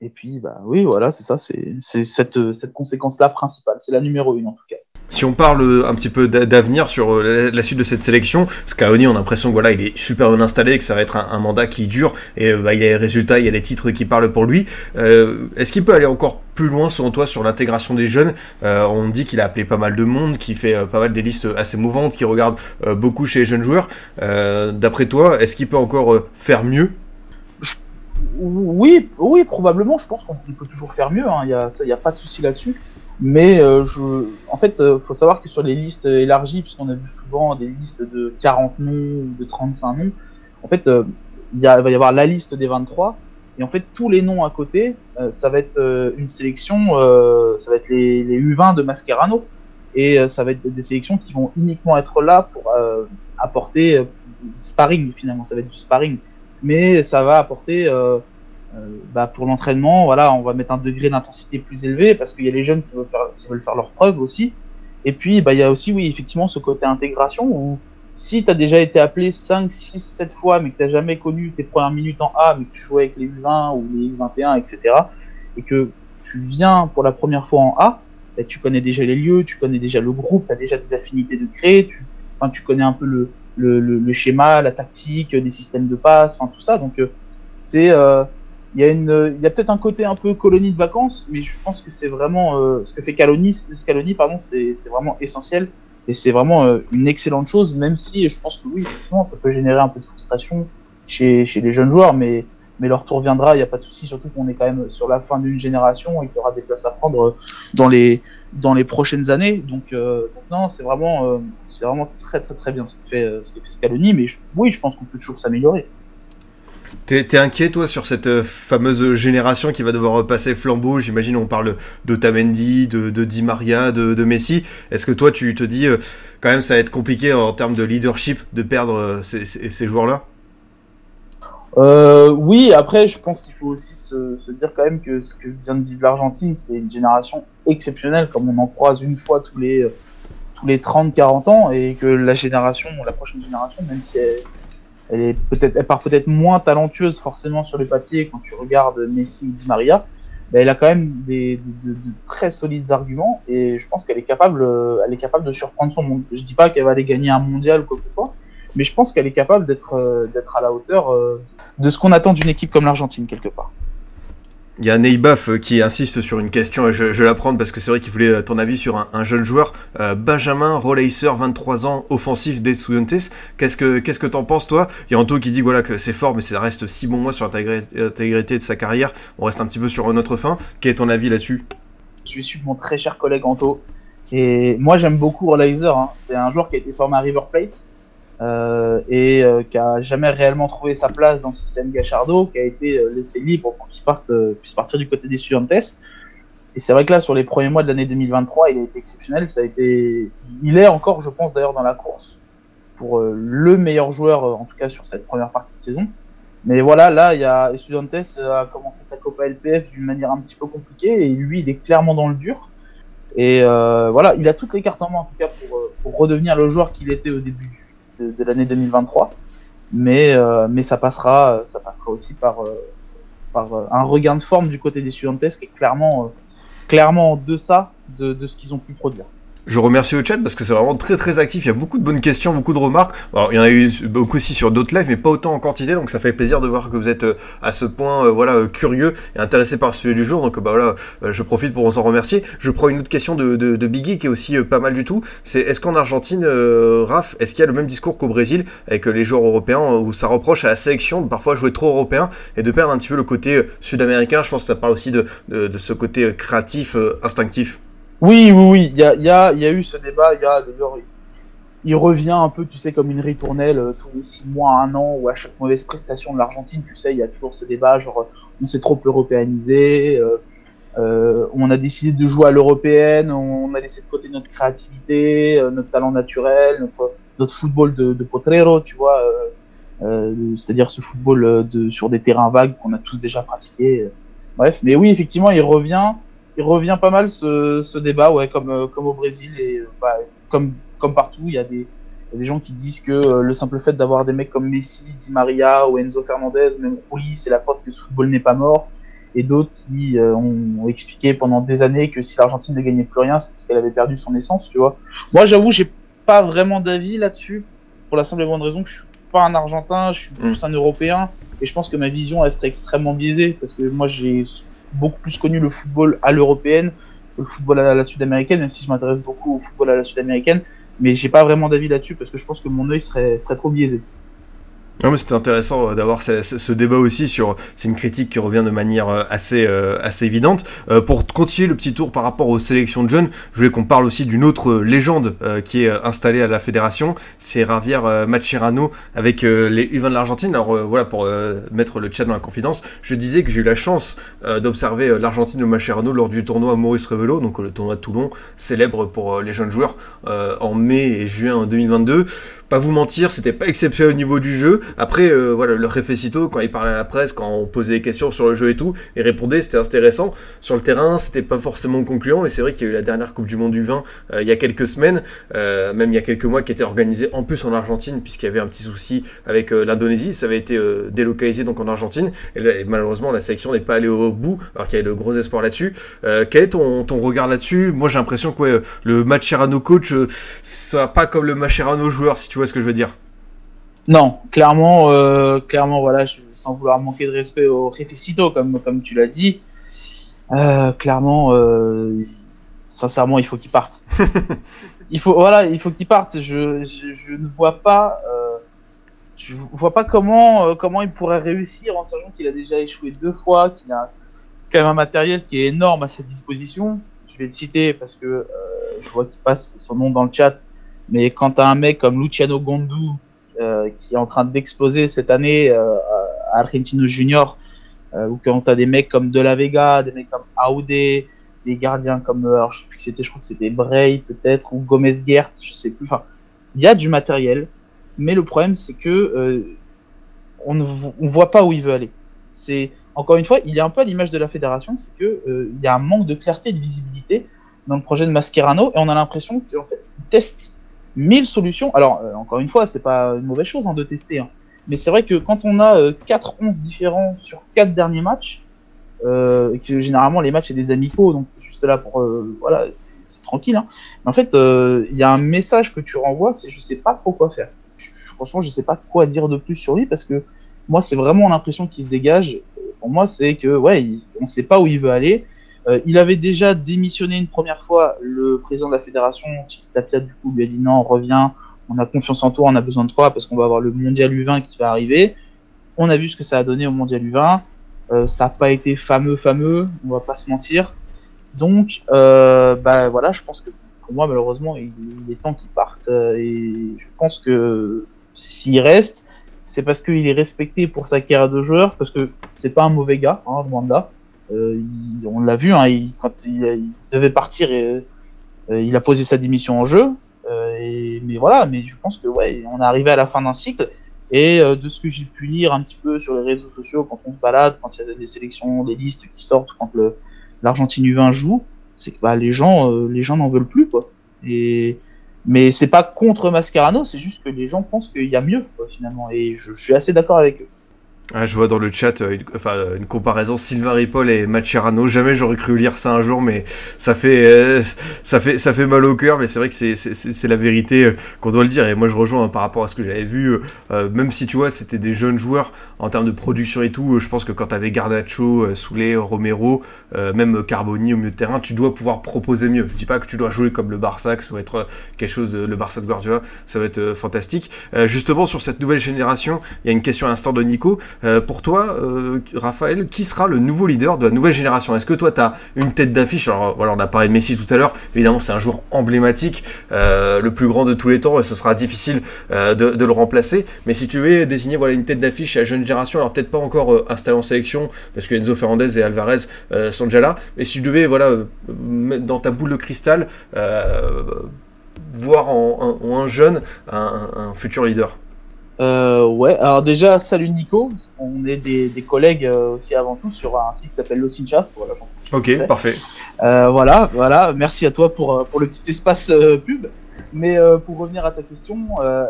Et puis, bah oui, voilà, c'est ça, c'est cette, cette conséquence-là principale. C'est la numéro une en tout cas. Si on parle euh, un petit peu d'avenir sur euh, la suite de cette sélection, Scaloni, on a l'impression que voilà, il est super bien installé, que ça va être un, mandat qui dure, et euh, bah, il y a les résultats, il y a les titres qui parlent pour lui. Est-ce qu'il peut aller encore plus loin selon toi sur l'intégration des jeunes? On dit qu'il a appelé pas mal de monde, qu'il fait pas mal des listes assez mouvantes, qu'il regarde beaucoup chez les jeunes joueurs. D'après toi, est-ce qu'il peut encore faire mieux? Oui, oui, probablement. Je pense qu'on peut toujours faire mieux. Hein. Il n'y a, a, pas de souci là-dessus. Mais euh, je, en fait, euh, faut savoir que sur les listes élargies, puisqu'on a vu souvent des listes de 40 noms ou de 35 noms, en fait, euh, il va y avoir la liste des 23, et en fait, tous les noms à côté, ça va être une sélection, ça va être les, les, U20 de Mascherano, et ça va être des sélections qui vont uniquement être là pour apporter sparring, finalement, ça va être du sparring, mais ça va apporter euh, bah, pour l'entraînement, voilà, on va mettre un degré d'intensité plus élevé parce qu'il y a les jeunes qui veulent faire, qui veulent leurs preuves aussi. Et puis, bah, il y a aussi, oui, effectivement, ce côté intégration où si tu as déjà été appelé 5, 6, 7 fois, mais que tu n'as jamais connu tes premières minutes en A, mais que tu jouais avec les U20 ou les U21, etc., et que tu viens pour la première fois en A, bah, tu connais déjà les lieux, tu connais déjà le groupe, tu as déjà des affinités de créer, tu, enfin, tu connais un peu le, le, le, schéma, la tactique, des systèmes de passe, enfin, tout ça. Donc, euh, c'est. Euh, il y a une, il y a peut-être un côté un peu colonie de vacances, mais je pense que c'est vraiment euh, ce que fait Caloni, Scaloni, pardon, c'est vraiment essentiel et c'est vraiment euh, une excellente chose, même si je pense que oui, effectivement, ça peut générer un peu de frustration chez, chez les jeunes joueurs, mais mais leur tour viendra, il n'y a pas de souci, surtout qu'on est quand même sur la fin d'une génération et qu'il y aura des places à prendre dans les dans les prochaines années. Donc, euh, non, c'est vraiment c'est vraiment très très très bien ce que fait ce que fait Scaloni, mais oui, je pense qu'on peut toujours s'améliorer. T'es inquiet toi sur cette euh, fameuse génération qui va devoir passer flambeau? J'imagine on parle de Tamendi, de, Di Maria, de, Messi. Est-ce que toi tu te dis euh, quand même ça va être compliqué en termes de leadership de perdre euh, ces, joueurs-là? Oui, après je pense qu'il faut aussi se, dire quand même que ce que vient de dire l'Argentine, c'est une génération exceptionnelle, comme on en croise une fois tous les tous les 30-40 ans, et que la génération, la prochaine génération, même si elle elle est peut-être, elle part peut-être moins talentueuse forcément sur le papier quand tu regardes Messi ou Di Maria, mais elle a quand même des, de, très solides arguments et je pense qu'elle est capable, elle est capable de surprendre son monde. Je dis pas qu'elle va aller gagner un mondial ou quoi que ce soit, mais je pense qu'elle est capable d'être, d'être à la hauteur euh, de ce qu'on attend d'une équipe comme l'Argentine quelque part. Il y a Neibaf euh, qui insiste sur une question je, je la prendre parce que c'est vrai qu'il voulait euh, ton avis sur un, jeune joueur, euh, Benjamin Rolacer, 23 ans, offensif des Estudiantes. Qu'est-ce que qu'est-ce que t'en penses toi? Il y a Anto qui dit voilà que c'est fort mais ça reste 6 bons mois sur l'intégrité de sa carrière. On reste un petit peu sur notre fin. Quel est ton avis là-dessus? Je suis mon très cher collègue Anto et moi j'aime beaucoup Rolacer. Hein. C'est un joueur qui a été formé à River Plate euh, et euh, qui a jamais réellement trouvé sa place dans ce système Gachardo, qui a été euh, laissé libre pour qu'il parte, puisse partir du côté des Studiantes. Et c'est vrai que là, sur les premiers mois de l'année 2023, il a été exceptionnel. Ça a été, il est encore, je pense d'ailleurs, dans la course pour le meilleur joueur, en tout cas sur cette première partie de saison. Mais voilà, là, il y a Estudiantes a commencé sa Copa LPF d'une manière un petit peu compliquée et lui, il est clairement dans le dur. Et voilà, il a toutes les cartes en main en tout cas pour, pour redevenir le joueur qu'il était au début de, l'année 2023. Mais, euh, mais ça, passera, ça passera aussi par, euh, euh, un regain de forme du côté des Studiantes qui est clairement, clairement en deçà de, de ce qu'ils ont pu produire. Je remercie le chat parce que c'est vraiment très très actif. Il y a beaucoup de bonnes questions, beaucoup de remarques. Alors, il y en a eu beaucoup aussi sur d'autres lives, mais pas autant en quantité. Donc ça fait plaisir de voir que vous êtes euh, à ce point, euh, voilà, euh, curieux et intéressé par le sujet du jour. Donc bah voilà, je profite pour vous en remercier. Je prends une autre question de, Biggie qui est aussi pas mal du tout. C'est est-ce qu'en Argentine, Raph, est-ce qu'il y a le même discours qu'au Brésil avec les joueurs européens où ça reproche à la sélection de parfois jouer trop européen et de perdre un petit peu le côté sud-américain? Je pense que ça parle aussi de ce côté créatif, instinctif. Oui, oui, oui, il y a, y, a, y a, eu ce débat, il y a d'ailleurs, il revient un peu, tu sais, comme une ritournelle euh, tous les six mois, un an, ou à chaque mauvaise prestation de l'Argentine, tu sais, il y a toujours ce débat, genre, on s'est trop européanisé, euh, euh, on a décidé de jouer à l'européenne, on a laissé de côté notre créativité, euh, notre talent naturel, notre, notre football de, de potrero, tu vois, c'est-à-dire ce football de, sur des terrains vagues qu'on a tous déjà pratiqué. Bref, mais oui, effectivement, il revient il revient pas mal ce, ce débat, ouais, comme, euh, comme au Brésil et euh, bah, comme, comme partout, il y, a des, y a des gens qui disent que euh, le simple fait d'avoir des mecs comme Messi, Di Maria ou Enzo Fernandez, même Rulli, c'est la preuve que ce football n'est pas mort et d'autres qui euh, ont, expliqué pendant des années que si l'Argentine ne gagnait plus rien, c'est parce qu'elle avait perdu son essence, tu vois. Moi, j'avoue, j'ai pas vraiment d'avis là-dessus, pour la simple et bonne raison que je suis pas un Argentin, je suis plus un Européen, et je pense que ma vision, elle serait extrêmement biaisée, parce que moi, j'ai beaucoup plus connu le football à l'européenne que le football à la sud-américaine, même si je m'intéresse beaucoup au football à la sud-américaine, mais j'ai pas vraiment d'avis là-dessus, parce que je pense que mon œil serait, serait trop biaisé. Non, mais c'était intéressant euh, d'avoir ce, débat aussi sur. C'est une critique qui revient de manière euh, assez, euh, assez évidente. Euh, pour continuer le petit tour par rapport aux sélections de jeunes, je voulais qu'on parle aussi d'une autre légende euh, qui est installée à la fédération. C'est Javier Macherano avec les U20 de l'Argentine. Alors voilà, pour mettre le chat dans la confidence, je disais que j'ai eu la chance d'observer l'Argentine de Macherano lors du tournoi Maurice Revelo, donc le tournoi de Toulon, célèbre pour les jeunes joueurs, en mai et juin 2022 pas vous mentir, c'était pas exceptionnel au niveau du jeu. Après, euh, voilà, le Refecito, quand il parlait à la presse, quand on posait des questions sur le jeu et tout, il répondait, c'était intéressant. Sur le terrain, c'était pas forcément concluant, et c'est vrai qu'il y a eu la dernière Coupe du Monde du vin euh, il y a quelques semaines, euh, même il y a quelques mois, qui était organisée en plus en Argentine, puisqu'il y avait un petit souci avec euh, l'Indonésie, ça avait été euh, délocalisé donc en Argentine, et, et malheureusement la sélection n'est pas allée au bout, alors qu'il y avait de gros espoirs là-dessus. Euh, quel est ton, ton regard là-dessus? Moi j'ai l'impression que ouais, le Macherano coach, ça pas comme le Macherano joueur, si tu vois ce que je veux dire. Non, clairement, euh, clairement, voilà, je, sans vouloir manquer de respect au Refecito, comme, comme tu l'as dit, euh, clairement, euh, sincèrement, il faut qu'il parte. *laughs* il faut, voilà, il faut qu'il parte. Je, je, je, ne vois pas, je vois pas comment, comment il pourrait réussir en sachant qu'il a déjà échoué deux fois, qu'il a quand même un matériel qui est énorme à sa disposition. Je vais le citer parce que euh, je vois qu'il passe son nom dans le chat. Mais quand t'as un mec comme Luciano Gondou euh, qui est en train d'exploser cette année euh, à Argentino Junior, euh, ou quand t'as des mecs comme De La Vega, des mecs comme Audé, des gardiens comme, alors, je sais plus qui c'était, je crois que c'était Bray peut-être, ou Gomez Gert, je sais plus. Enfin, il y a du matériel, mais le problème c'est que on ne voit pas où il veut aller. C'est encore une fois, il a un peu à l'image de la fédération, c'est que il y a un manque de clarté et de visibilité dans le projet de Mascherano, et on a l'impression qu'en fait, il teste mille solutions. Alors, euh, encore une fois, c'est pas une mauvaise chose hein, de tester, hein. mais c'est vrai que quand on a euh, 4 11 différents sur 4 derniers matchs, euh, et que généralement les matchs c'est des amicaux, donc c'est juste là pour voilà, c'est tranquille. Hein. Mais en fait, il y a un message que tu renvoies, c'est je sais pas trop quoi faire. Franchement, je sais pas quoi dire de plus sur lui parce que moi, c'est vraiment l'impression qui se dégage. Pour moi, c'est que ouais, il, on sait pas où il veut aller. Euh, il avait déjà démissionné une première fois. Le président de la fédération, Tapia, du coup, lui a dit non, on revient, on a confiance en toi, on a besoin de toi parce qu'on va avoir le mondial U20 qui va arriver. On a vu ce que ça a donné au mondial U20. Euh, ça n'a pas été fameux, fameux, on va pas se mentir. Donc, euh, bah voilà, je pense que pour moi, malheureusement, il, est temps qu'il parte. Euh, et je pense que s'il reste, c'est parce qu'il est respecté pour sa carrière de joueur, parce que c'est pas un mauvais gars, hein, loin. Euh, on l'a vu, hein, il, quand il, devait partir, euh, il a posé sa démission en jeu. Euh, mais voilà, mais je pense que ouais, on est arrivé à la fin d'un cycle. Et de ce que j'ai pu lire un petit peu sur les réseaux sociaux, quand on se balade, quand il y a des sélections, des listes qui sortent, quand l'Argentine U20 joue, c'est que bah, les gens, les gens n'en veulent plus quoi. Et mais c'est pas contre Mascherano, c'est juste que les gens pensent qu'il y a mieux finalement. Et je suis assez d'accord avec eux. Ah, je vois dans le chat euh, une, enfin, une comparaison Sylvain Ripoll et Macherano. Jamais j'aurais cru lire ça un jour, mais ça fait, euh, ça fait, ça fait mal au cœur. Mais c'est vrai que c'est la vérité euh, qu'on doit le dire. Et moi, je rejoins hein, par rapport à ce que j'avais vu. Euh, même si tu vois, c'était des jeunes joueurs en termes de production et tout. je pense que quand t'avais Garnacho, Soulet, Romero, même Carboni au milieu de terrain, tu dois pouvoir proposer mieux. Je dis pas que tu dois jouer comme le Barça, que ça va être quelque chose de le Barça de Guardiola, ça va être fantastique. justement, sur cette nouvelle génération, il y a une question à l'instant de Nico. Euh, pour toi, euh, Raphaël, qui sera le nouveau leader de la nouvelle génération? Est-ce que toi, tu as une tête d'affiche? Alors, voilà, on a parlé de Messi tout à l'heure. Évidemment, c'est un joueur emblématique, euh, le plus grand de tous les temps, et ce sera difficile de, de, le remplacer. Mais si tu veux désigner voilà, une tête d'affiche à la jeune génération, alors peut-être pas encore installé en sélection, parce que Enzo Fernandez et Alvarez sont déjà là, mais si tu devais, voilà, dans ta boule de cristal, voir en, en, en, un jeune un, un futur leader euh, ouais, alors déjà, salut Nico, on est des, des collègues euh, aussi avant tout sur un site qui s'appelle Los Hinchas. Voilà, ok, parfait. Euh, voilà, voilà, merci à toi pour, pour le petit espace euh, pub. Mais euh, pour revenir à ta question,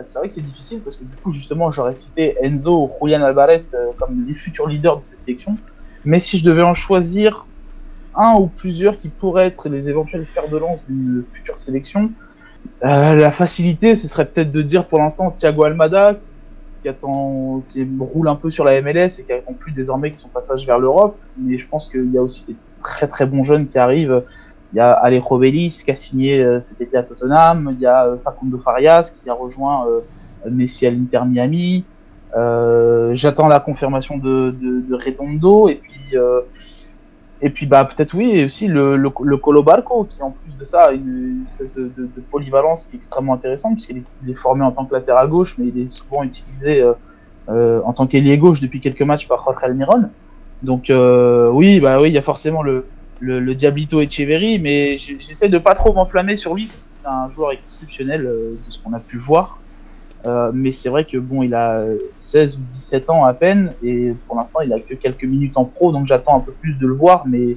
c'est vrai que c'est difficile parce que du coup, justement, j'aurais cité Enzo ou Julian Alvarez comme les futurs leaders de cette sélection. Mais si je devais en choisir un ou plusieurs qui pourraient être les éventuels fers de lance d'une future sélection, euh, la facilité, ce serait peut-être de dire pour l'instant Thiago Almada, qui, attend, qui roule un peu sur la MLS et qui attend plus désormais son passage vers l'Europe. Mais je pense qu'il y a aussi des très très bons jeunes qui arrivent. Il y a Alejo Vélez qui a signé euh, cet été à Tottenham. Il y a euh, Facundo Farias qui a rejoint Messi à l'Inter Miami. J'attends la confirmation de, de Redondo et puis et puis bah peut-être oui, et aussi le, le, le, Colo Barco, qui en plus de ça a une, espèce de, de, de, polyvalence qui est extrêmement intéressante, puisqu'il est, est, formé en tant que latéral gauche, mais il est souvent utilisé euh, euh, en tant qu'ailier gauche depuis quelques matchs par Jorge Almiron. Donc euh, oui, bah oui, il y a forcément le, le, le Diablito Echeverry, mais j'essaie de pas trop m'enflammer sur lui, parce que c'est un joueur exceptionnel euh, de ce qu'on a pu voir. Euh, mais c'est vrai que bon, il a 16 ou 17 ans à peine et pour l'instant, il a que quelques minutes en pro, donc j'attends un peu plus de le voir. Mais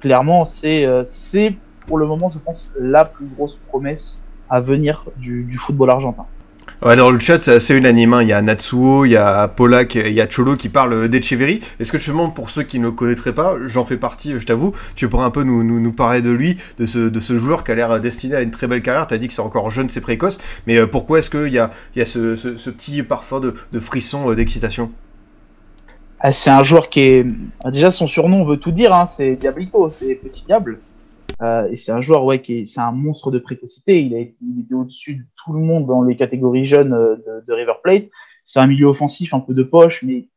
clairement, c'est euh, c'est pour le moment, je pense, la plus grosse promesse à venir du, du football argentin. Ouais, dans le chat, c'est assez unanime. Hein. Il y a Natsuo, il y a Polak, il y a Cholo qui parlent d'Echeverry. Est-ce que demandes pour ceux qui ne le connaîtraient pas, j'en fais partie, je t'avoue, tu pourrais un peu nous, parler de lui, de ce, joueur qui a l'air destiné à une très belle carrière. Tu as dit que c'est encore jeune, c'est précoce, mais euh, pourquoi est-ce qu'il y a, ce, petit parfum de, frisson, euh, d'excitation? Ah, C'est un joueur qui est. Déjà, son surnom veut tout dire, hein. c'est Diablico, c'est Petit Diable. Euh, et c'est un joueur ouais, qui est, c'est un monstre de précocité. Il, a, au-dessus de tout le monde dans les catégories jeunes euh, de, de River Plate. C'est un milieu offensif un peu de poche, mais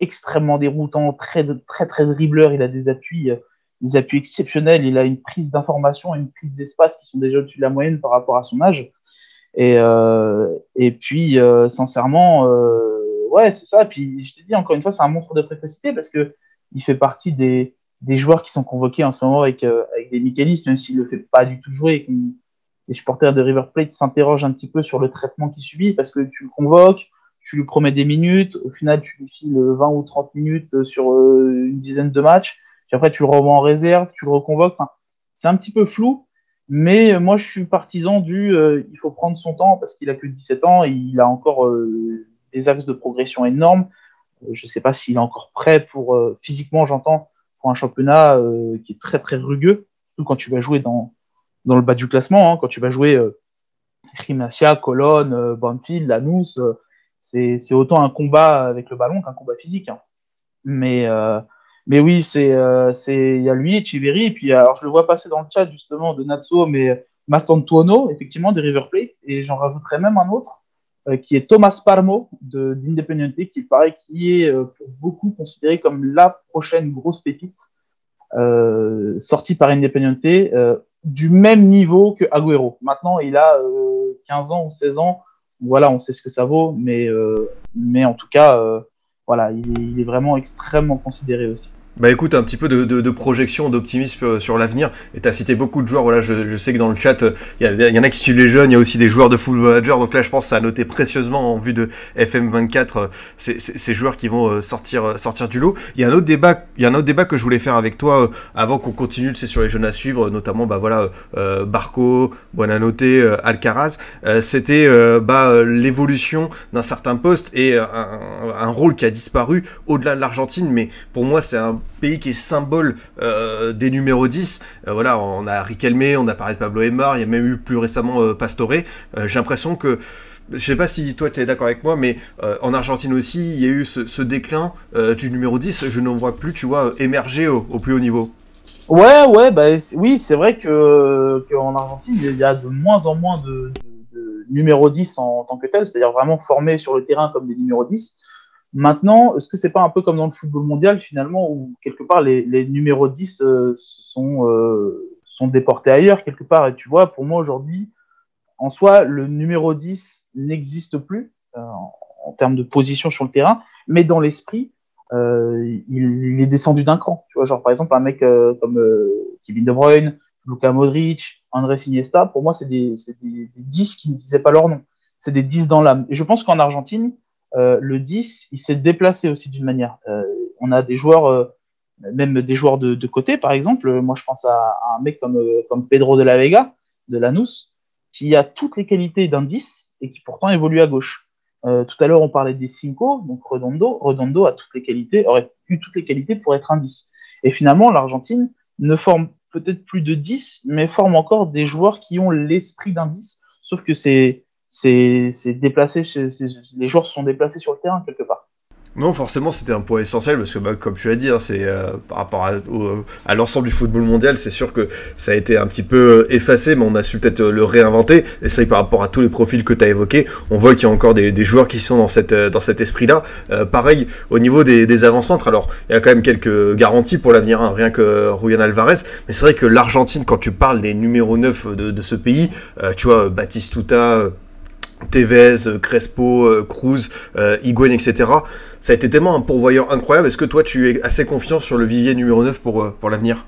extrêmement déroutant, très très très dribbleur. Il a des appuis, euh, des appuis exceptionnels. Il a une prise d'information une prise d'espace qui sont déjà au-dessus de la moyenne par rapport à son âge. Et, euh, et puis, euh, sincèrement, euh, ouais, c'est ça. Et puis, je te dis encore une fois, c'est un monstre de précocité parce que il fait partie des, des joueurs qui sont convoqués en ce moment avec, euh, avec des Michaelis, même s'il ne le fait pas du tout jouer. Les supporters de River Plate s'interrogent un petit peu sur le traitement qu'il subit parce que tu le convoques, tu lui promets des minutes, au final tu lui files 20 ou 30 minutes sur euh, une dizaine de matchs, puis après tu le renvoies en réserve, tu le reconvoques. Enfin, c'est un petit peu flou, mais moi je suis partisan du euh, il faut prendre son temps parce qu'il a que 17 ans il a encore euh, des axes de progression énormes. Je ne sais pas s'il est encore prêt pour physiquement, j'entends, pour un championnat euh, qui est très très rugueux, surtout quand tu vas jouer dans, le bas du classement, hein, quand tu vas jouer euh, Cologne, euh, Banfield, euh, c'est, c'est autant un combat avec le ballon qu'un combat physique. Hein. Mais, euh, mais oui, c'est, il y a lui, Echeverry, et puis alors je le vois passer dans le chat justement de Natsuo, mais Mastantuono, effectivement, de River Plate, et j'en rajouterai même un autre, qui est Thomas Parmo de d'Independiente, qui paraît qui est euh, pour beaucoup considéré comme la prochaine grosse pépite euh, sortie par Independiente, euh, du même niveau que Agüero. Maintenant, il a 15 ans ou 16 ans. Voilà, on sait ce que ça vaut, mais mais en tout cas, voilà, il est vraiment extrêmement considéré aussi. Bah écoute, un petit peu de, de, de projection, d'optimisme sur l'avenir. Et t'as cité beaucoup de joueurs. Voilà, je, je, sais que dans le chat, il y, y, en a qui suivent les jeunes. Il y a aussi des joueurs de football manager. Donc là, je pense que ça a noté précieusement en vue de FM24 ces, ces joueurs qui vont sortir sortir du lot. Il y a un autre débat. Il y a un autre débat que je voulais faire avec toi avant qu'on continue. C'est sur les jeunes à suivre, notamment bah voilà, euh, Barco, Buonanotte, euh, Alcaraz. Euh, C'était bah l'évolution d'un certain poste et un, un rôle qui a disparu au-delà de l'Argentine. Mais pour moi, c'est un pays qui est symbole euh, des numéros 10. Euh, voilà, on a Riquelme, on a parlé de Pablo Aymar, il y a même eu plus récemment euh, Pastore. J'ai l'impression que je sais pas si toi tu es d'accord avec moi, mais euh, en Argentine aussi, il y a eu ce, ce déclin euh, du numéro 10. Je n'en vois plus, tu vois, émerger au, au plus haut niveau. Ouais, ouais, bah oui, c'est vrai que qu'en Argentine, il y a de moins en moins de, de, de numéro 10 en, en, tant que tel, c'est-à-dire vraiment formés sur le terrain comme des numéros 10. Maintenant, est-ce que c'est pas un peu comme dans le football mondial finalement où quelque part les, numéros 10 euh, sont, euh, sont déportés ailleurs quelque part? Et tu vois pour moi aujourd'hui en soi le numéro 10 n'existe plus euh, en, termes de position sur le terrain mais dans l'esprit il, est descendu d'un cran. Tu vois genre par exemple un mec comme Kevin De Bruyne Luka Modric André Iniesta pour moi c'est des, des, des 10 qui ne disaient pas leur nom. C'est des 10 dans l'âme. Et je pense qu'en Argentine euh, le 10, il s'est déplacé aussi d'une manière. Euh, on a des joueurs, euh, même des joueurs de, côté, par exemple. Moi, je pense à, un mec comme, comme Pedro de la Vega, de Lanús, qui a toutes les qualités d'un 10 et qui pourtant évolue à gauche. tout à l'heure, on parlait des Cinco, donc Redondo. Redondo a toutes les qualités, aurait eu toutes les qualités pour être un 10. Et finalement, l'Argentine ne forme peut-être plus de 10, mais forme encore des joueurs qui ont l'esprit d'un 10, sauf que c'est déplacé, les joueurs se sont déplacés sur le terrain quelque part. Non, forcément, c'était un point essentiel parce que, bah, comme tu l'as dit, hein, c'est euh, par rapport à, l'ensemble du football mondial, c'est sûr que ça a été un petit peu euh, effacé, mais on a su peut-être euh, le réinventer. Et ça, par rapport à tous les profils que tu as évoqués, on voit qu'il y a encore des, joueurs qui sont dans cette dans cet esprit-là. pareil, au niveau des, des avant-centres, alors il y a quand même quelques garanties pour l'avenir, hein, rien que Ruyan Alvarez. Mais c'est vrai que l'Argentine, quand tu parles des numéros 9 de, de ce pays, tu vois, Batistuta. Tevez, Crespo, Cruz, Higuain, etc ça a été tellement un pourvoyeur incroyable. Est-ce que toi, tu es assez confiant sur le vivier numéro 9 pour, euh, l'avenir?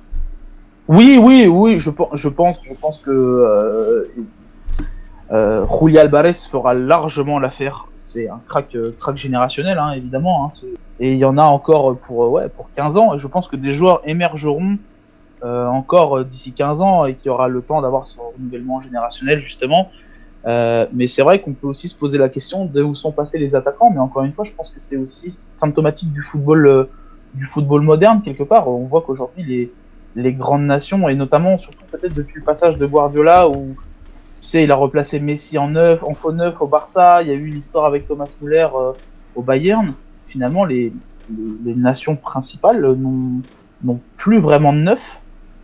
Oui, oui, oui, je, pense, que euh, euh, Alvarez fera largement l'affaire. C'est un crack, euh, crack générationnel, hein, évidemment. Hein, et il y en a encore pour, ouais, pour 15 ans. Je pense que des joueurs émergeront encore d'ici 15 ans et qu'il y aura le temps d'avoir son renouvellement générationnel, justement. Euh, mais c'est vrai qu'on peut aussi se poser la question de où sont passés les attaquants. Mais encore une fois, je pense que c'est aussi symptomatique du football, euh, du football moderne quelque part. On voit qu'aujourd'hui les, les grandes nations et notamment surtout peut-être depuis le passage de Guardiola où tu sais il a replacé Messi en neuf, en faux neuf au Barça. Il y a eu l'histoire avec Thomas Müller euh, au Bayern. Finalement, les, les, les nations principales n'ont plus vraiment de neuf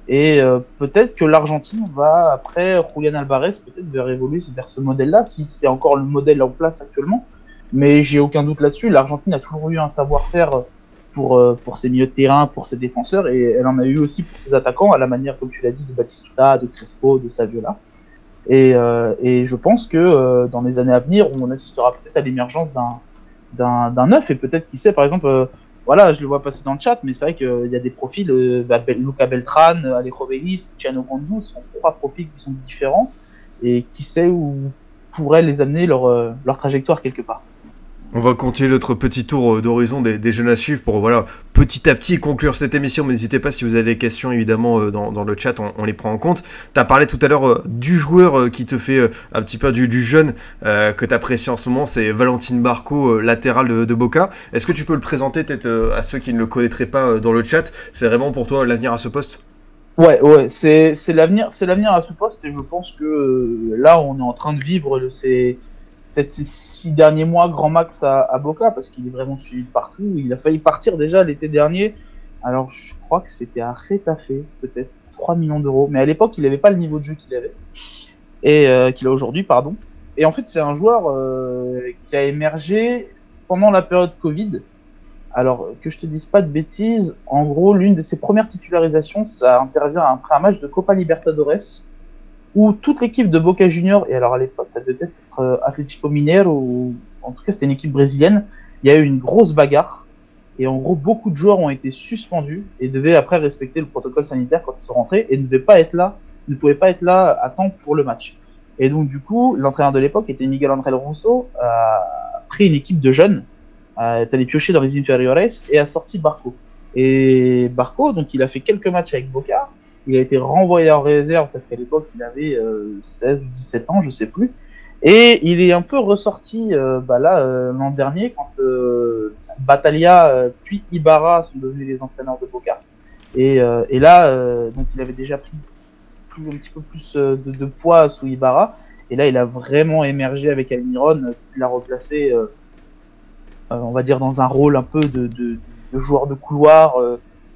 et euh, peut-être que l'Argentine va, après Julian Alvarez, peut-être vers évoluer vers ce modèle-là, si c'est encore le modèle en place actuellement. Mais j'ai aucun doute là-dessus. L'Argentine a toujours eu un savoir-faire pour, euh, pour ses milieux de terrain, pour ses défenseurs, et elle en a eu aussi pour ses attaquants, à la manière, comme tu l'as dit, de Batistuta, de Crespo, de Saviola. Et, euh, et je pense que dans les années à venir, on assistera peut-être à l'émergence d'un neuf, et peut-être, qui sait, par exemple, voilà, je le vois passer dans le chat, mais c'est vrai qu'il y a des profils, euh, Luca Beltran, Alejo Vélez, Luciano Gondou, sont trois profils qui sont différents et qui sait où pourrait les amener leur, euh, leur trajectoire quelque part. On va continuer notre petit tour euh, d'horizon des, jeunes à suivre pour voilà petit à petit conclure cette émission. N'hésitez pas si vous avez des questions évidemment euh, dans, le chat, on, les prend en compte. Tu as parlé tout à l'heure euh, du joueur qui te fait un petit peu du, jeune que tu apprécies en ce moment, c'est Valentine Barco, latéral de, Boca. Est-ce que tu peux le présenter peut-être à ceux qui ne le connaîtraient pas dans le chat? C'est vraiment pour toi l'avenir à ce poste? Ouais, ouais, c'est l'avenir, c'est l'avenir à ce poste et je pense que là on est en train de vivre c'est peut-être ces six derniers mois grand max à, Boca parce qu'il est vraiment suivi de partout. Il a failli partir déjà l'été dernier. Alors je crois que c'était à Retafe, peut-être 3 millions d'euros. Mais à l'époque, il n'avait pas le niveau de jeu qu'il avait et euh, qu'il a aujourd'hui, pardon. Et en fait, c'est un joueur euh, qui a émergé pendant la période Covid. Alors que je te dise pas de bêtises, en gros, l'une de ses premières titularisations, ça intervient après un match de Copa Libertadores où toute l'équipe de Boca Junior, et alors à l'époque ça devait être euh, Atlético Mineiro, ou en tout cas c'était une équipe brésilienne, il y a eu une grosse bagarre, et en gros beaucoup de joueurs ont été suspendus et devaient après respecter le protocole sanitaire quand ils sont rentrés, et ne devaient pas être là, ne pouvaient pas être là à temps pour le match. Et donc du coup, l'entraîneur de l'époque était Miguel André Rousseau, a pris une équipe de jeunes, est allé piocher dans les inferiores et a sorti Barco. Et Barco, donc il a fait quelques matchs avec Boca, il a été renvoyé en réserve parce qu'à l'époque il avait 16 ou 17 ans, je sais plus. Et il est un peu ressorti euh, bah là euh, l'an dernier quand euh, Batalia puis Ibarra sont devenus les entraîneurs de Boca. Et, là, donc il avait déjà pris un petit peu plus de, poids sous Ibarra. Et là, il a vraiment émergé avec Almiron, qui l'a replacé, on va dire, dans un rôle un peu de joueur de couloir,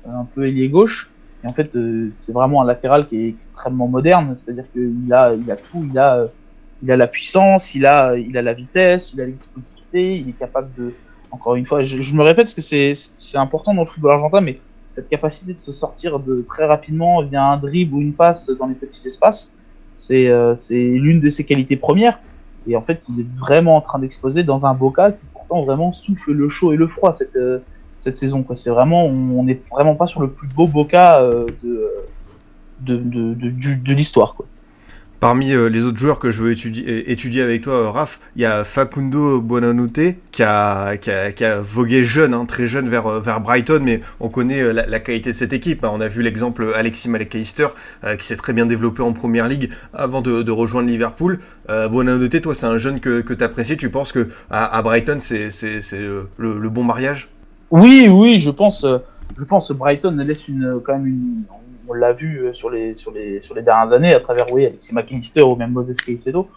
un peu ailier gauche. Et en fait, euh, c'est vraiment un latéral qui est extrêmement moderne, c'est-à-dire qu'il a, il a tout, il a, il a la puissance, il a, il a la vitesse, il a l'explosivité, il est capable de, encore une fois, je, me répète parce que c'est, c'est important dans le football argentin, mais cette capacité de se sortir de très rapidement via un dribble ou une passe dans les petits espaces, c'est, euh, c'est l'une de ses qualités premières. Et en fait, il est vraiment en train d'exploser dans un Boca qui pourtant vraiment souffle le chaud et le froid cette, euh, cette saison. C'est vraiment, on n'est vraiment pas sur le plus beau Boca euh, de, de, de, de, l'histoire. Parmi euh, les autres joueurs que je veux étudier, avec toi, euh, Raph, il y a Facundo Buonanotte qui a, qui a, vogué jeune, hein, très jeune vers, euh, vers Brighton, mais on connaît la, qualité de cette équipe. Hein. On a vu l'exemple Alexis McAllister qui s'est très bien développé en Première Ligue avant de, rejoindre Liverpool. Euh, Buonanotte, toi, c'est un jeune que, tu apprécies. Tu penses que à, Brighton, c'est le bon mariage? Oui, oui, je pense. Je pense Brighton laisse une, quand même une, on l'a vu euh, sur les, sur, les, sur les dernières années à travers oui, Alexis McAllister ou même Moses Caicedo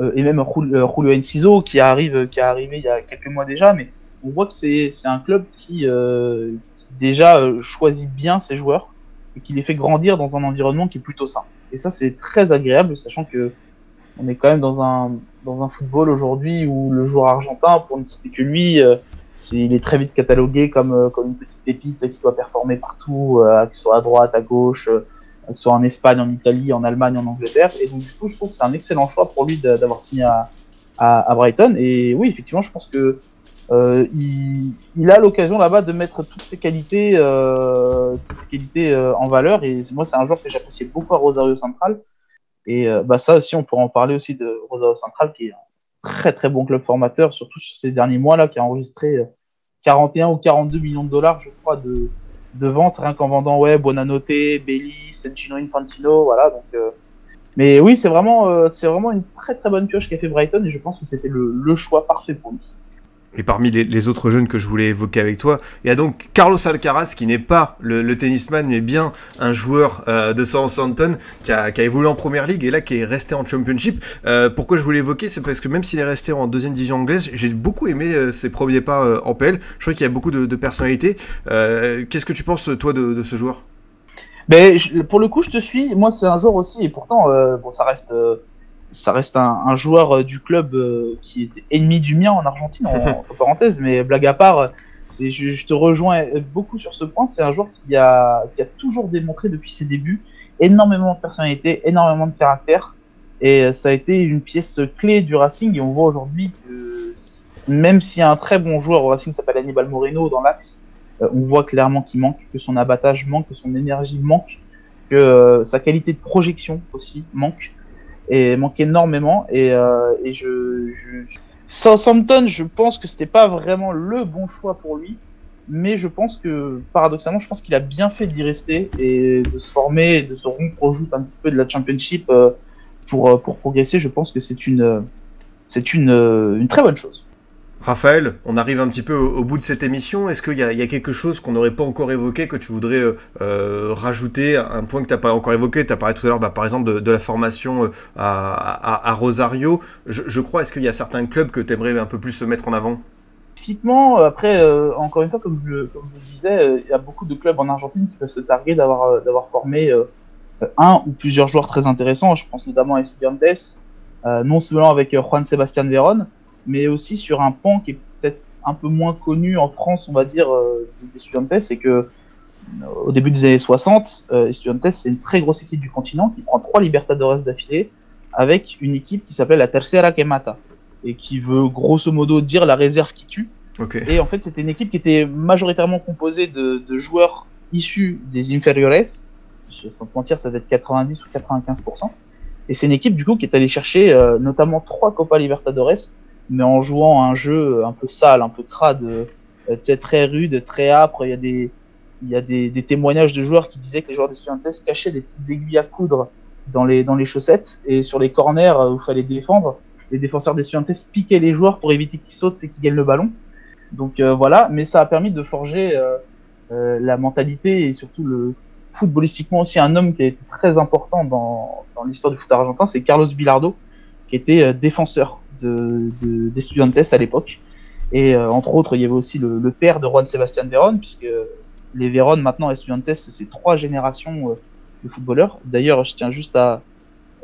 euh, et même euh, Julio Enciso qui arrive qui est arrivé il y a quelques mois déjà mais on voit que c'est un club qui, déjà choisit bien ses joueurs et qui les fait grandir dans un environnement qui est plutôt sain et ça c'est très agréable sachant que on est quand même dans un dans un football aujourd'hui où le joueur argentin pour ne citer que lui il est très vite catalogué comme, euh, comme une petite pépite qui doit performer partout, euh, que ce soit à droite, à gauche, euh, que ce soit en Espagne, en Italie, en Allemagne, en Angleterre. Et donc, du coup, je trouve que c'est un excellent choix pour lui d'avoir signé à, Brighton. Et oui, effectivement, je pense que il, a l'occasion là-bas de mettre toutes ses qualités, en valeur. Et moi, c'est un joueur que j'appréciais beaucoup à Rosario Central. Et bah, ça aussi, on pourrait en parler aussi de Rosario Central, qui est très très bon club formateur, surtout sur ces derniers mois-là, qui a enregistré 41 ou 42 millions de dollars, je crois, de, de ventes, rien qu'en vendant ouais, Bonanote, Belli, Sencino Infantino, voilà. Donc, euh, mais oui, c'est vraiment, euh, c'est vraiment une très très bonne pioche qu'a fait Brighton et je pense que c'était le, le choix parfait pour lui. Et parmi les, autres jeunes que je voulais évoquer avec toi, il y a donc Carlos Alcaraz qui n'est pas le, tennisman mais bien un joueur euh, de Southampton qui a, qui a évolué en première ligue et là qui est resté en championship. Euh, pourquoi je voulais évoquer? C'est parce que même s'il est resté en deuxième division anglaise, j'ai beaucoup aimé euh, ses premiers pas en PL. Je crois qu'il y a beaucoup de, de personnalité. Qu'est-ce que tu penses toi de, ce joueur? Ben, Pour le coup, je te suis. Moi, c'est un joueur aussi et pourtant, bon, ça reste ça reste un, joueur euh, du club euh, qui était ennemi du mien en Argentine, en, *laughs* parenthèse, mais blague à part, je, je, te rejoins beaucoup sur ce point. C'est un joueur qui a, qui a toujours démontré depuis ses débuts énormément de personnalité, énormément de caractère, et euh, ça a été une pièce clé du Racing. Et on voit aujourd'hui que même s'il y a un très bon joueur au Racing qui s'appelle Hannibal Moreno dans l'axe, on voit clairement qu'il manque, que son abattage manque, que son énergie manque, que sa qualité de projection aussi manque et manque énormément. Et, euh, et je, je, Southampton, je pense que c'était pas vraiment le bon choix pour lui, mais je pense que paradoxalement, je pense qu'il a bien fait d'y rester et de se former, de se rompre au joute un petit peu de la Championship euh, pour euh, pour progresser. Je pense que c'est une c'est une, une très bonne chose. Raphaël, on arrive un petit peu au, bout de cette émission. Est-ce qu'il y, y, a quelque chose qu'on n'aurait pas encore évoqué, que tu voudrais euh, euh rajouter Un point que tu n'as pas encore évoqué, tu as parlé tout à l'heure bah, par exemple de, la formation euh, à, Rosario. Je, crois, est-ce qu'il y a certains clubs que tu aimerais un peu plus se mettre en avant? Typiquement, après, encore une fois, comme je, le disais, il y a beaucoup de clubs en Argentine qui peuvent se targuer d'avoir formé un ou plusieurs joueurs très intéressants. Je pense notamment à Estudiantes, non seulement avec Juan Sebastián Veron, mais aussi sur un pan qui est peut-être un peu moins connu en France, on va dire, euh, des Estudiantes, c'est que euh, au début des années 60, euh, Estudiantes, c'est une très grosse équipe du continent qui prend trois Libertadores d'affilée avec une équipe qui s'appelle la Tercera que mata et qui veut grosso modo dire la réserve qui tue. Et en fait, c'était une équipe qui était majoritairement composée de, de joueurs issus des inferiores. Sans mentir, ça va être 90 ou 95%. Et c'est une équipe du coup qui est allée chercher euh, notamment trois Copa Libertadores mais en jouant un jeu un peu sale, un peu crade, euh, très rude, très âpre. Il y a des, il y a des, des, témoignages de joueurs qui disaient que les joueurs des Estudiantes cachaient des petites aiguilles à coudre dans les, dans les chaussettes et sur les corners où il fallait défendre. Les défenseurs des Estudiantes piquaient les joueurs pour éviter qu'ils sautent et qu'ils gagnent le ballon. Donc euh, voilà, mais ça a permis de forger euh, euh, la mentalité et surtout le footballistiquement aussi un homme qui a été très important dans, dans l'histoire du foot argentin, c'est Carlos Bilardo, qui était défenseur de, de, des à l'époque. Et euh, entre autres, il y avait aussi le, père de Juan Sebastián Veron, puisque les Veron, maintenant, les Studiantes, c'est trois générations euh, de footballeurs. D'ailleurs, je tiens juste à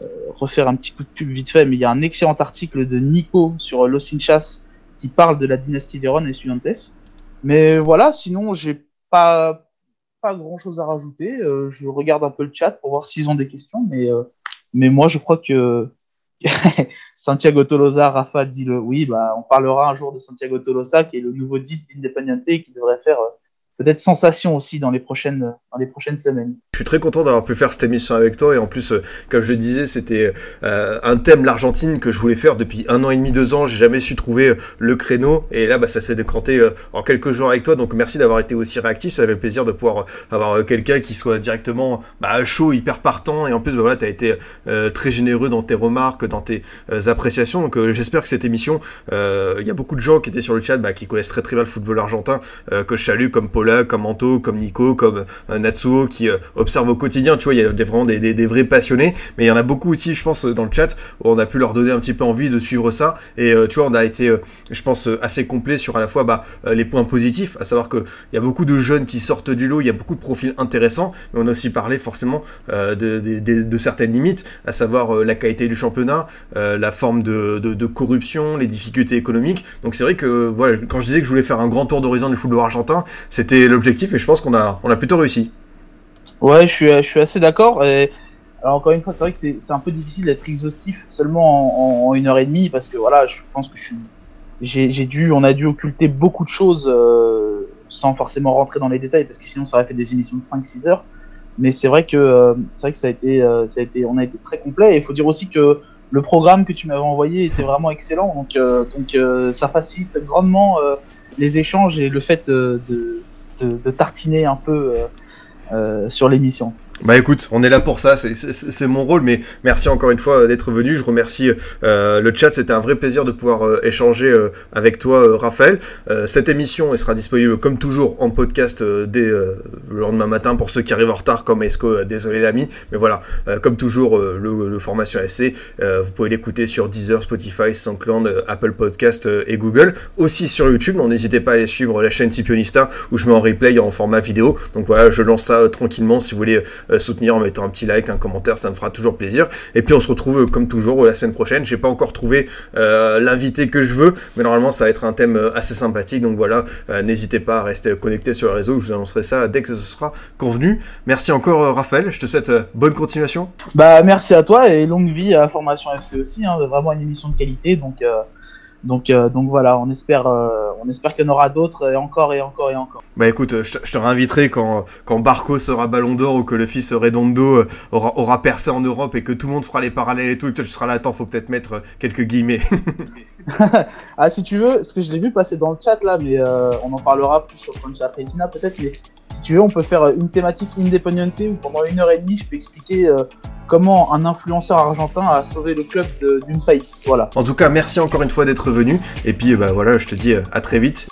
euh, refaire un petit coup de pub vite fait, mais il y a un excellent article de Nico sur Los Hinchas qui parle de la dynastie Veron et Studiantes. Mais voilà, sinon, j'ai pas, pas grand chose à rajouter. je regarde un peu le chat pour voir s'ils ont des questions, mais, mais moi, je crois que *laughs* Santiago Tolosa, Rafa dit le oui, bah, on parlera un jour de Santiago Tolosa, qui est le nouveau 10 d'Independiente, qui devrait faire euh, peut-être sensation aussi dans les prochaines dans les prochaines semaines. Je suis très content d'avoir pu faire cette émission avec toi et en plus, euh, comme je le disais, c'était euh, un thème l'Argentine que je voulais faire depuis un an et demi, deux ans. J'ai jamais su trouver euh, le créneau et là, bah, ça s'est décanté en quelques jours avec toi. Donc merci d'avoir été aussi réactif. Ça fait plaisir de pouvoir avoir quelqu'un qui soit directement bah, chaud, hyper partant et en plus, bah, voilà, tu as été très généreux dans tes remarques, dans tes appréciations. Donc j'espère que cette émission, il y a beaucoup de gens qui étaient sur le chat bah, qui connaissent très très bien le football argentin, que je salue comme Paula, comme Anto, comme Nico, comme Natsuo qui observe au quotidien, tu vois, il y a vraiment des, vrais passionnés, mais il y en a beaucoup aussi, je pense, dans le chat, où on a pu leur donner un petit peu envie de suivre ça, et euh, tu vois, on a été, euh, je pense, euh, assez complet sur à la fois bah, les points positifs, à savoir qu'il y a beaucoup de jeunes qui sortent du lot, il y a beaucoup de profils intéressants, mais on a aussi parlé forcément de, certaines limites, à savoir la qualité du championnat, la forme de, corruption, les difficultés économiques, donc c'est vrai que, voilà, quand je disais que je voulais faire un grand tour d'horizon du football argentin, c'était l'objectif, et je pense qu'on a, on a plutôt réussi. Ouais, je suis, je suis assez d'accord. Et... Alors encore une fois, c'est vrai que c'est un peu difficile d'être exhaustif seulement en, une heure et demie parce que voilà, je pense que j'ai dû, on a dû occulter beaucoup de choses euh, sans forcément rentrer dans les détails parce que sinon ça aurait fait des émissions de 5-6 heures. Mais c'est vrai que euh, c'est vrai que ça a été, euh, ça a été, on a été très complet. Et il faut dire aussi que le programme que tu m'avais envoyé était vraiment excellent, donc donc ça facilite grandement les échanges et le fait de, de, tartiner un peu euh, sur l'émission. Bah écoute, on est là pour ça, c'est mon rôle, mais merci encore une fois d'être venu. Je remercie euh, le chat, c'était un vrai plaisir de pouvoir euh, échanger euh, avec toi, Raphaël. cette émission elle sera disponible comme toujours en podcast dès le lendemain matin pour ceux qui arrivent en retard, comme Esco, désolé l'ami, mais voilà, comme toujours, le, formation FC, vous pouvez l'écouter sur Deezer, Spotify, SoundCloud, Apple Podcast et Google, aussi sur YouTube. N'hésitez pas à aller suivre la chaîne Scipionista où je mets en replay en format vidéo. Donc voilà, je lance ça tranquillement si vous voulez euh, soutenir en mettant un petit like, un commentaire, ça me fera toujours plaisir. Et puis on se retrouve euh, comme toujours la semaine prochaine. J'ai pas encore trouvé euh, l'invité que je veux, mais normalement ça va être un thème assez sympathique. Donc voilà, n'hésitez pas à rester connecté sur les réseaux. Je vous annoncerai ça dès que ce sera convenu. Merci encore Raphaël. Je te souhaite bonne continuation. Bah merci à toi et longue vie à Formation FC aussi. Hein, vraiment une émission de qualité. Donc donc, euh, donc voilà, on espère, euh, on espère qu'il y en aura d'autres et encore et encore et encore. Bah écoute, je te, réinviterai quand, quand Barco sera Ballon d'Or ou que le fils Redondo euh, aura, aura, percé en Europe et que tout le monde fera les parallèles et tout, et que tu seras là, attends, faut peut-être mettre quelques guillemets. *laughs* ah si tu veux, ce que je l'ai vu passer dans le chat là, mais on en parlera plus sur Concha Pretina peut-être, mais si tu veux, on peut faire une thématique Independiente où pendant une heure et demie, je peux expliquer comment un influenceur argentin a sauvé le club d'une faillite. Voilà. En tout cas, merci encore une fois d'être venu. Et puis, bah voilà, je te dis euh, à très vite.